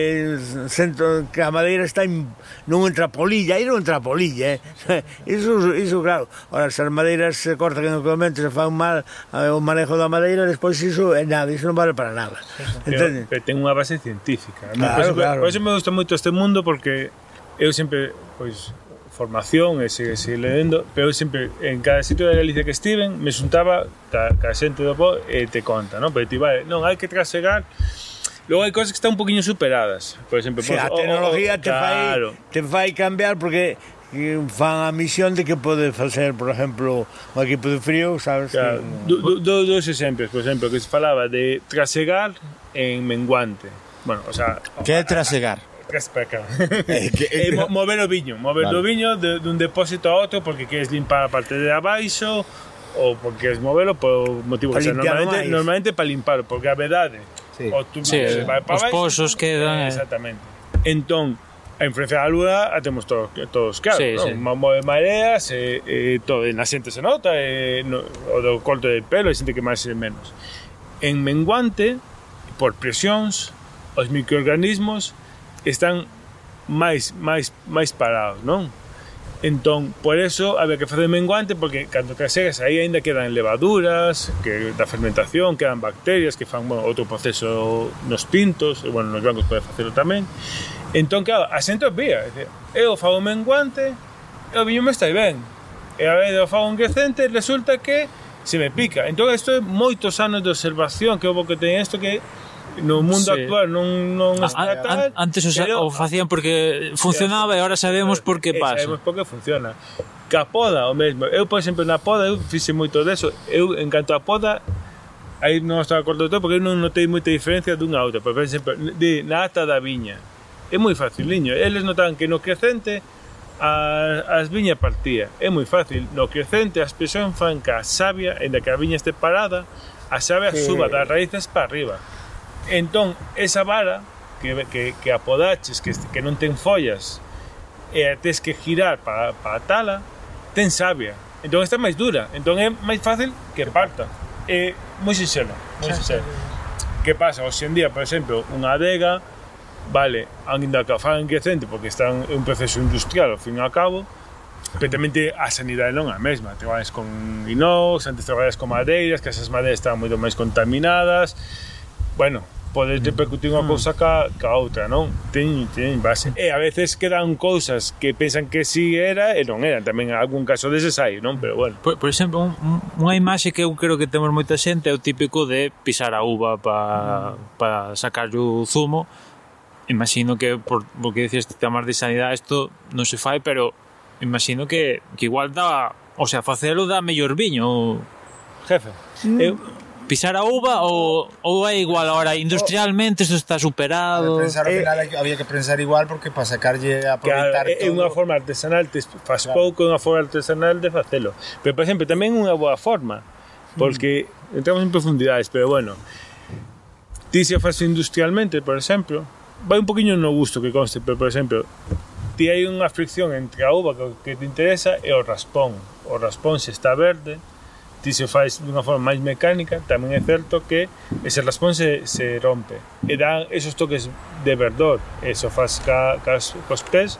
centro, que a madeira está in, non entra polilla, aí non entra polilla, eh? *laughs* Iso, iso claro, ahora, se as madeiras se cortan en o momento, se fan mal eh, o manejo da madeira, despois iso é nada nada, iso non vale para nada. Entende? Pero, pero ten unha base científica. Claro, por, claro. por eso me gusta moito este mundo porque eu sempre, pois, formación e sigue, sigue lendo, pero eu sempre en cada sitio de Galicia que estiven me xuntaba ca, ca xente do po e te conta, non? Pero ti vale, non, hai que trasegar Logo hai cousas que están un poquinho superadas. Por exemplo, sí, pues, a pois, oh, tecnología oh, oh, te, claro. fai, te fai cambiar porque fan a misión de que pode facer, por exemplo, un equipo de frío, sabes? Claro. Que... Do, do, dos exemplos, por exemplo, que se falaba de trasegar en menguante. Bueno, o sea... Que é trasegar? Traspeca. *laughs* eh, eh, mover o viño, mover vale. o viño de, dun depósito a outro porque queres limpar a parte de abaixo ou porque queres movelo por motivo pa que sea. Normalmente, máis. normalmente para limpar, porque a verdade, sí. o tú, sí, se vai para os abaixo, pozos quedan... Eh. Exactamente. Entón, a influencia da lúa a temos to, todos claro, sí, non? Sí. move mareas e, e todo, e na xente se nota e, no, o do colto de pelo e xente que máis e menos en menguante por presións os microorganismos están máis máis máis parados, non? Entón, por eso había que facer menguante porque cando trasegas aí aínda quedan levaduras, que da fermentación, quedan bacterias que fan bueno, outro proceso nos tintos, e bueno, nos blancos pode facelo tamén. Entón, claro, a xente obvía. Eu fago menguante, o viño me está ben. E a vez eu fago un crecente, resulta que se me pica. Entón, isto é moitos anos de observación que houve que ten isto que no mundo sí. actual non, non está a, tal. An, antes o, pero, o facían porque funcionaba e agora sabemos por que eh, pasa. Sabemos por que funciona. Que a poda o mesmo. Eu, por exemplo, na poda, eu fixe moito deso. Eu, en canto a poda, aí non estaba acordo todo porque eu non notei moita diferencia dunha a outra. Por exemplo, de, na ata da viña É moi faciliño. Eles notan que no crecente as, as viñas partía. É moi fácil. No crecente as presión fan que a savia, en que a viña este parada, a savia sí. suba das raíces para arriba. Entón, esa vara que, que, que apodaches, que, que non ten follas, e a tes que girar para, para tala, ten savia. Entón está máis dura. Entón é máis fácil que parta. É moi sinxelo. Moi sinxelo. Que pasa? Hoxe en día, por exemplo, unha adega vale, ainda que a fagan crecente porque están en un proceso industrial ao fin e ao cabo pero tamén te, a sanidade non é a mesma traballas con inox, antes traballas con madeiras que esas madeiras están moito máis contaminadas bueno, podes repercutir unha mm. cousa ca, ca outra, non? Ten, ten base. E a veces quedan cousas que pensan que si sí era e non eran. Tamén algún caso deses hai, non? Pero bueno. Por, por exemplo, un, unha imaxe que eu creo que temos moita xente é o típico de pisar a uva para mm. pa sacar o zumo imagino que por, porque dices temas de sanidade isto non se fai, pero imagino que, que igual dá, o sea, facelo dá mellor viño. Jefe, mm. eu pisar a uva ou, ou é igual ahora industrialmente isto está superado pensar, ao eh, final eh, había que pensar igual porque para sacarlle a aproveitar claro, todo. é unha forma artesanal te faz claro. pouco é unha forma artesanal de facelo pero por exemplo tamén unha boa forma mm. porque mm. entramos en profundidades pero bueno ti se faz industrialmente por exemplo vai un poquinho no gusto que conste, pero por exemplo, ti hai unha fricción entre a uva que, que te interesa e o raspón. O raspón se está verde, ti se faz dunha forma máis mecánica, tamén é certo que ese raspón se, se rompe e dá esos toques de verdor, e se faz ca, ca, cos pés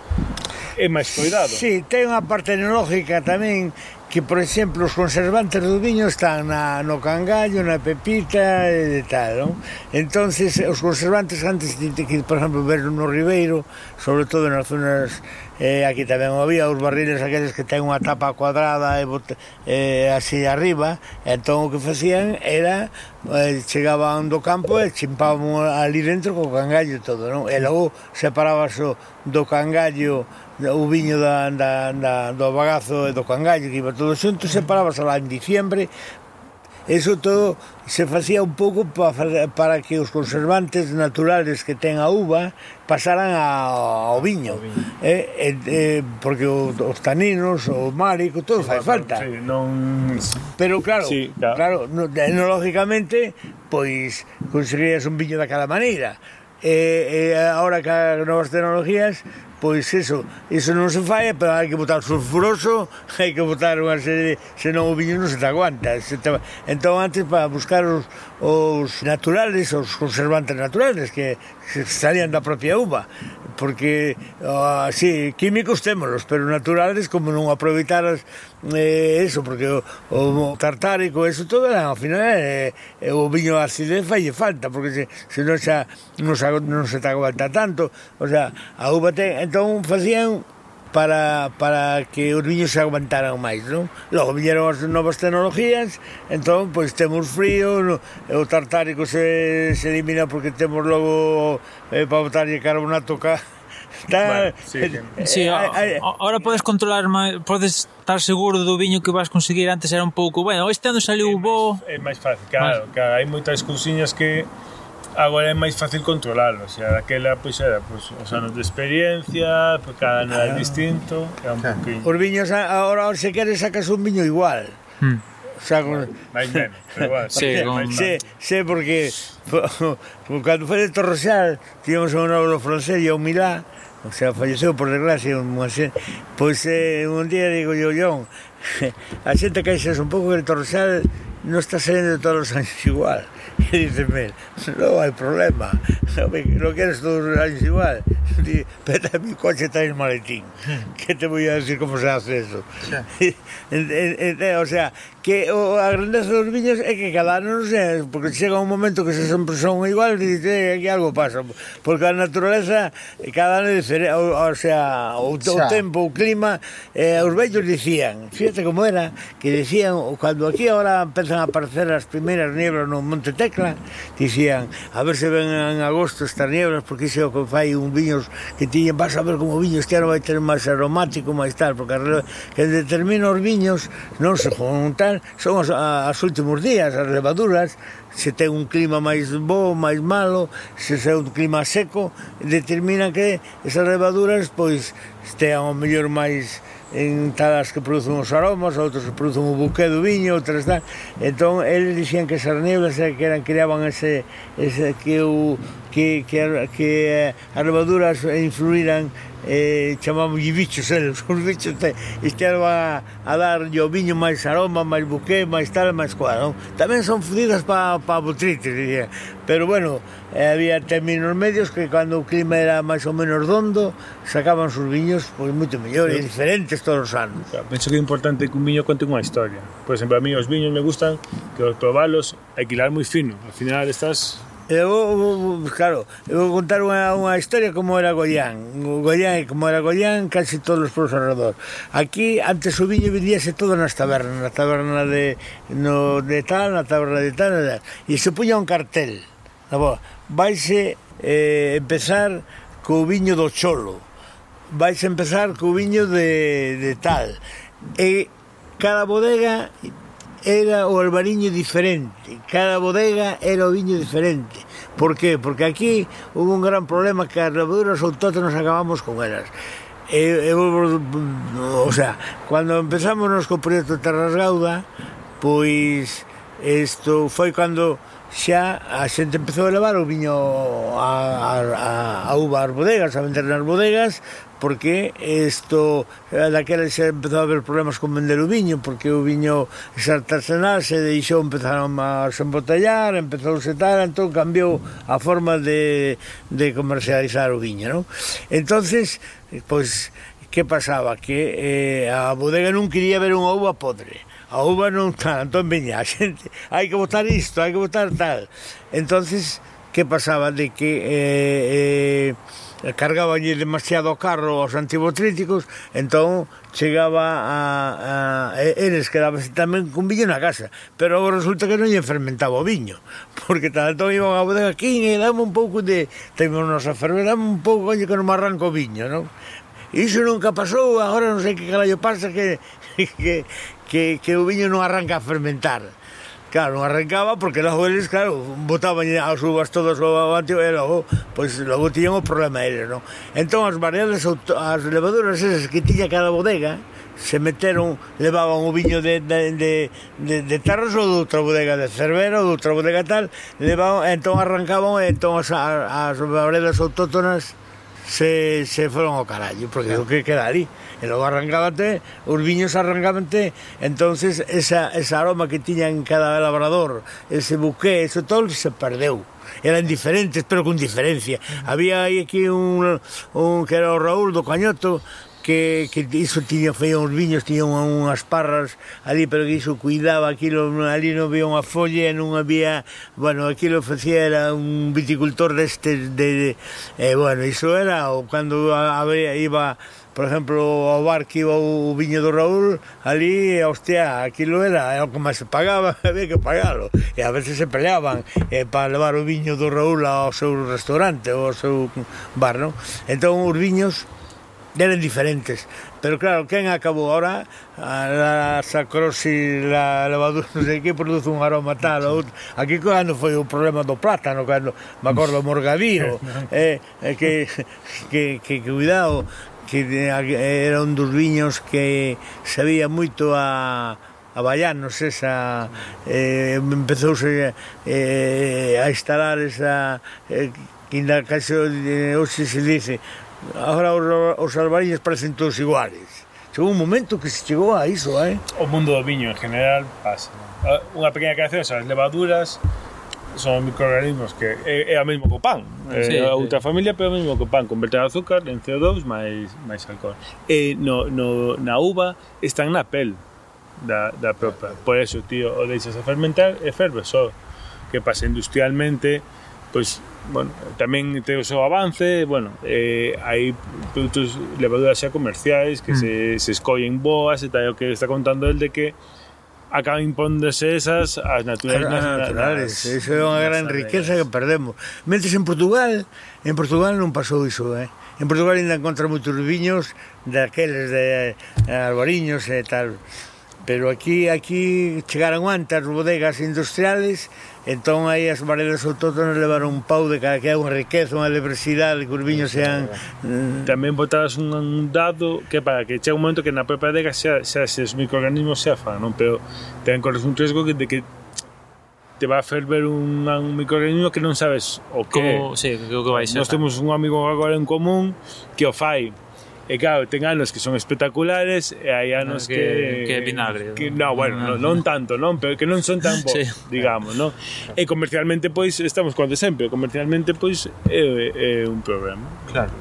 é máis cuidado. Sí, ten unha parte enológica tamén que, por exemplo, os conservantes do viño están na, no cangallo, na pepita e tal, non? entonces os conservantes antes de que, por exemplo, ver no Ribeiro, sobre todo nas zonas eh, aquí tamén había os barriles aqueles que ten unha tapa cuadrada e bote, eh, así arriba entón o que facían era eh, chegaban do campo e chimpaban ali dentro co cangallo todo non? e logo separabas o, do cangallo o viño da, da, da, do bagazo e do cangallo que iba todo xunto separabas lá en diciembre Eso todo se facía un pouco pa, para que os conservantes naturales que ten a uva pasaran a, ao viño. Eh, eh, eh, porque o, os taninos, o málico, todo fai falta. Sí, non... Pero claro, sí, claro. claro no, enológicamente, pois conseguirías un viño daquela maneira. E eh, eh, agora que as novas tecnologías pois eso, eso non se fai, pero hai que botar sulfuroso, *laughs* hai que botar unha serie de... senón o viño non se te aguanta. Se te... Entón, antes, para buscar os, os naturales, os conservantes naturales, que se salían da propia uva, porque uh, sí, químicos témolos, pero naturales como non aproveitaras eh, eso, porque o, o tartárico, eso todo, eh, ao final eh, eh o viño acidez e falta, porque se, se non, xa, non, xa, non se te aguanta tanto, o sea, a uva ten, entón facían para, para que os viños se aguantaran máis, non? Logo viñeron as novas tecnologías, entón, pois temos frío, no, o tartárico se, se elimina porque temos logo eh, para botarlle carbonato ca, *laughs* Tal, bueno, sí, eh, eh, sí, eh, ahora podes controlar máis, podes estar seguro do viño que vas conseguir antes era un pouco, bueno, este ano saliu bo. É máis fácil, claro, claro, hai moitas cousiñas que agora é máis fácil controlarlo, xa daquela pois era pois, os anos de experiencia, pois, cada ano era ah. distinto, era un claro. poquinho. Os viños agora se queres sacas un viño igual. Hmm. Saco... Máis menos, pero *laughs* igual. Sí, con... sí, sí, porque *laughs* cando foi de Torrosal, tínhamos un abuelo francés e un Milá, o sea, falleceu por desgracia un muaxer. Pois eh, un día digo yo, John, *laughs* a xente que un pouco que el Torrosal non está saindo todos os anos igual. *laughs* E diceme, non hai problema, non, me, non queres todos os anos igual. *laughs* Di, peta mi coche está en maletín, hmm. *laughs* que te voy a decir como se hace eso. Sí. e, e, e, o sea, que o, a grandeza dos viños é que cada ano, non sei, porque chega un momento que se sempre son igual e dice eh, aquí algo pasa, porque a naturaleza eh, cada ano é diferente, o, o sea, o, o tempo, o clima, eh, os vellos dicían, fíjate como era, que decían, cando aquí ahora comezan a aparecer as primeiras nieblas no Monte Tecla, dicían, a ver se ven en agosto estas nieblas, porque iso é o que fai un viños que tiñen, vas a ver como o viño este ano vai ter máis aromático, máis tal, porque que determina os viños non se juntan, son as, as últimos días, as levaduras, se ten un clima máis bo, máis malo, se é un clima seco, determina que esas levaduras pois estean o mellor máis en talas que producen os aromas, outros que producen o buqué do viño, outras tal. Entón, eles dixían que esas nieblas que eran, creaban ese, ese que o, que, que, que as levaduras influíran eh, chamamoslle bichos eles, eh, *laughs* os bichos te, estean a, a dar o viño máis aroma, máis buqué, máis tal, máis cual, non? Tamén son fudidas para pa botrites, diría. Pero bueno, eh, había términos medios que cando o clima era máis ou menos dondo, sacaban os viños pois moito mellor e diferentes todos os anos. Penso que é importante que un viño conte unha historia. Por exemplo, a mí os viños me gustan que os probalos hai que moi fino. Al final estás Eu, claro, eu vou contar unha, unha historia como era Goián. O Goián, como era Goián, casi todos os pueblos alrededor. Aquí, antes o viño vendíase todo nas tabernas, na taberna de, no, de tal, na taberna de tal, tal. e se puña un cartel. Na boa, vaise eh, empezar co viño do cholo, vais empezar co viño de, de tal. E cada bodega era o albariño diferente, cada bodega era o viño diferente. Por qué? Porque aquí hubo un gran problema que as levaduras autóctonas acabamos con elas. E, e, o sea, cando empezamos nos co proxecto Terrasgauda, pois isto foi cando xa a xente empezou a levar o viño a, a, a, a uva ás bodegas, a vender nas bodegas, porque isto daquela eh, se empezou a haber problemas con vender o viño porque o viño sartasenal se deixou empezaron a se embotellar empezou a setar entón cambiou a forma de, de comercializar o viño non? entonces pois que pasaba? Que eh, a bodega non quería ver unha uva podre. A uva non está, entón veña, a *laughs* xente, hai que botar isto, hai que botar tal. Entonces, que pasaba? De que eh, eh, Eh, cargaballe demasiado carro aos antibotríticos, entón chegaba a, a eles quedábase tamén con viño na casa, pero agora resulta que non lle fermentaba o viño, *laughs* porque tanto entón iban a bodega aquí e dame un pouco de temos nosa ferver, dame un pouco coño, que non me arranco o viño, non? Iso nunca pasou, agora non sei que carallo pasa que, *laughs* que, que, que o viño non arranca a fermentar Claro, non arrancaba porque logo eles, claro, botaban as uvas todas logo avante e logo, pois, logo tiñan o problema eles, non? Entón as variedades, as levaduras esas que tiña cada bodega, se meteron, levaban o viño de, de, de, de, de Tarras ou de outra bodega de Cervera ou de outra bodega tal, levaban, entón arrancaban, entón as, as variedades autóctonas se, se foron ao carallo, porque claro. o que queda ali. E logo arrancábate, os viños arrancábate, entonces esa, esa aroma que tiña en cada labrador, ese buqué, eso todo se perdeu. Eran diferentes, pero con diferencia. Había aí aquí un, un que era o Raúl do Cañoto, que, que iso tiña feía uns viños, tiña unhas parras ali, pero que iso cuidaba aquilo, ali non había unha folla, non había, bueno, aquilo facía era un viticultor destes de, de eh, bueno, iso era o cando había, iba por exemplo, ao bar que iba o viño do Raúl, ali, hostia, aquilo era, era o que máis se pagaba, *laughs* había que pagalo. E a veces se peleaban eh, para levar o viño do Raúl ao seu restaurante, ao seu bar, non? Entón, os viños eran diferentes. Pero claro, quen acabou ahora a, a sacrosi, la levadura, non sei que, produce un aroma tal ou outro. Aquí cando foi o problema do plátano, cando me acordo Morgavío, *laughs* eh, eh, que, que, que, que cuidado, que era un dos viños que sabía moito a, a Ballanos esa eh, empezouse eh, a instalar esa eh, que na caso de hoxe se dice Agora os os albariños parecen todos iguales. Chegou un momento que se chegou a iso, eh? O mundo do viño en general pasa. Ah, unha pequena creación, as levaduras son microorganismos que é, é a mesmo co pan. É sí, eh, a outra sí. familia, pero é o mesmo co pan. Converter azúcar en CO2 máis, máis alcohol. E no, no, na uva están na pel da, da propia. Por eso, tío, o deixas a fermentar e ferve só. Que pasa industrialmente pois bueno, tamén te o seu avance, bueno, eh, hai produtos levaduras xa comerciais que mm. se, se escollen boas e tal, o que está contando el de que acaban impóndose esas as naturais ah, naturales. Iso é unha gran riqueza que perdemos. Mentres en Portugal, en Portugal non pasou iso, eh? En Portugal ainda encontra moitos viños daqueles de eh, albariños e tal. Pero aquí aquí chegaron antes bodegas industriales Entón aí as variedades autóctonas levaron un pau de cada que é unha riqueza, unha diversidade, que os viños sean... Mm, Tamén botadas un dado que para que chega un momento que na propia adega xa, xa os microorganismos se afan, non? Pero ten corres un riesgo de que te va a fer ver un, un microorganismo que non sabes o que... Como, sí, que, que vai ser. Nós temos un amigo agora en común que o fai, E claro, ten anos que son espectaculares e hai anos Que- que... que é vinagre, Que, no, bueno, non, non tanto, non? Pero que non son tan *laughs* bons, Sí. digamos, non? E comercialmente, pois, estamos coando sempre, comercialmente, pois, é, é un problema. Claro.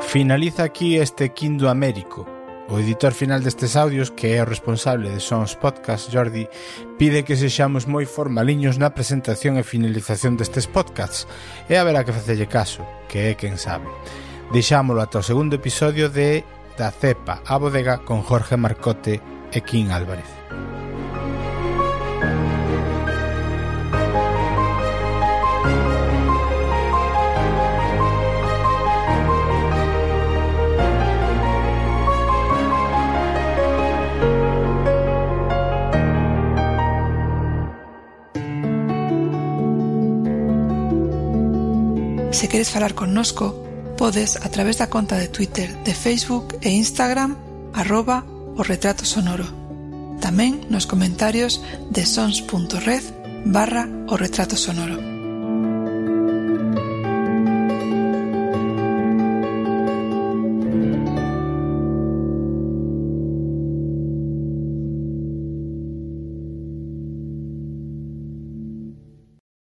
Finaliza aquí este Quinto Américo. O editor final destes audios, que é o responsable de Sons Podcast, Jordi, pide que sexamos moi formaliños na presentación e finalización destes podcasts, e haberá que facelle caso, que é quen sabe. Deixámolo ata o segundo episodio de Da Cepa a Bodega con Jorge Marcote e Kim Álvarez. Se queres falar connosco, podes a través da conta de Twitter, de Facebook e Instagram arroba o retrato sonoro. Tamén nos comentarios de sons.red barra o retrato sonoro.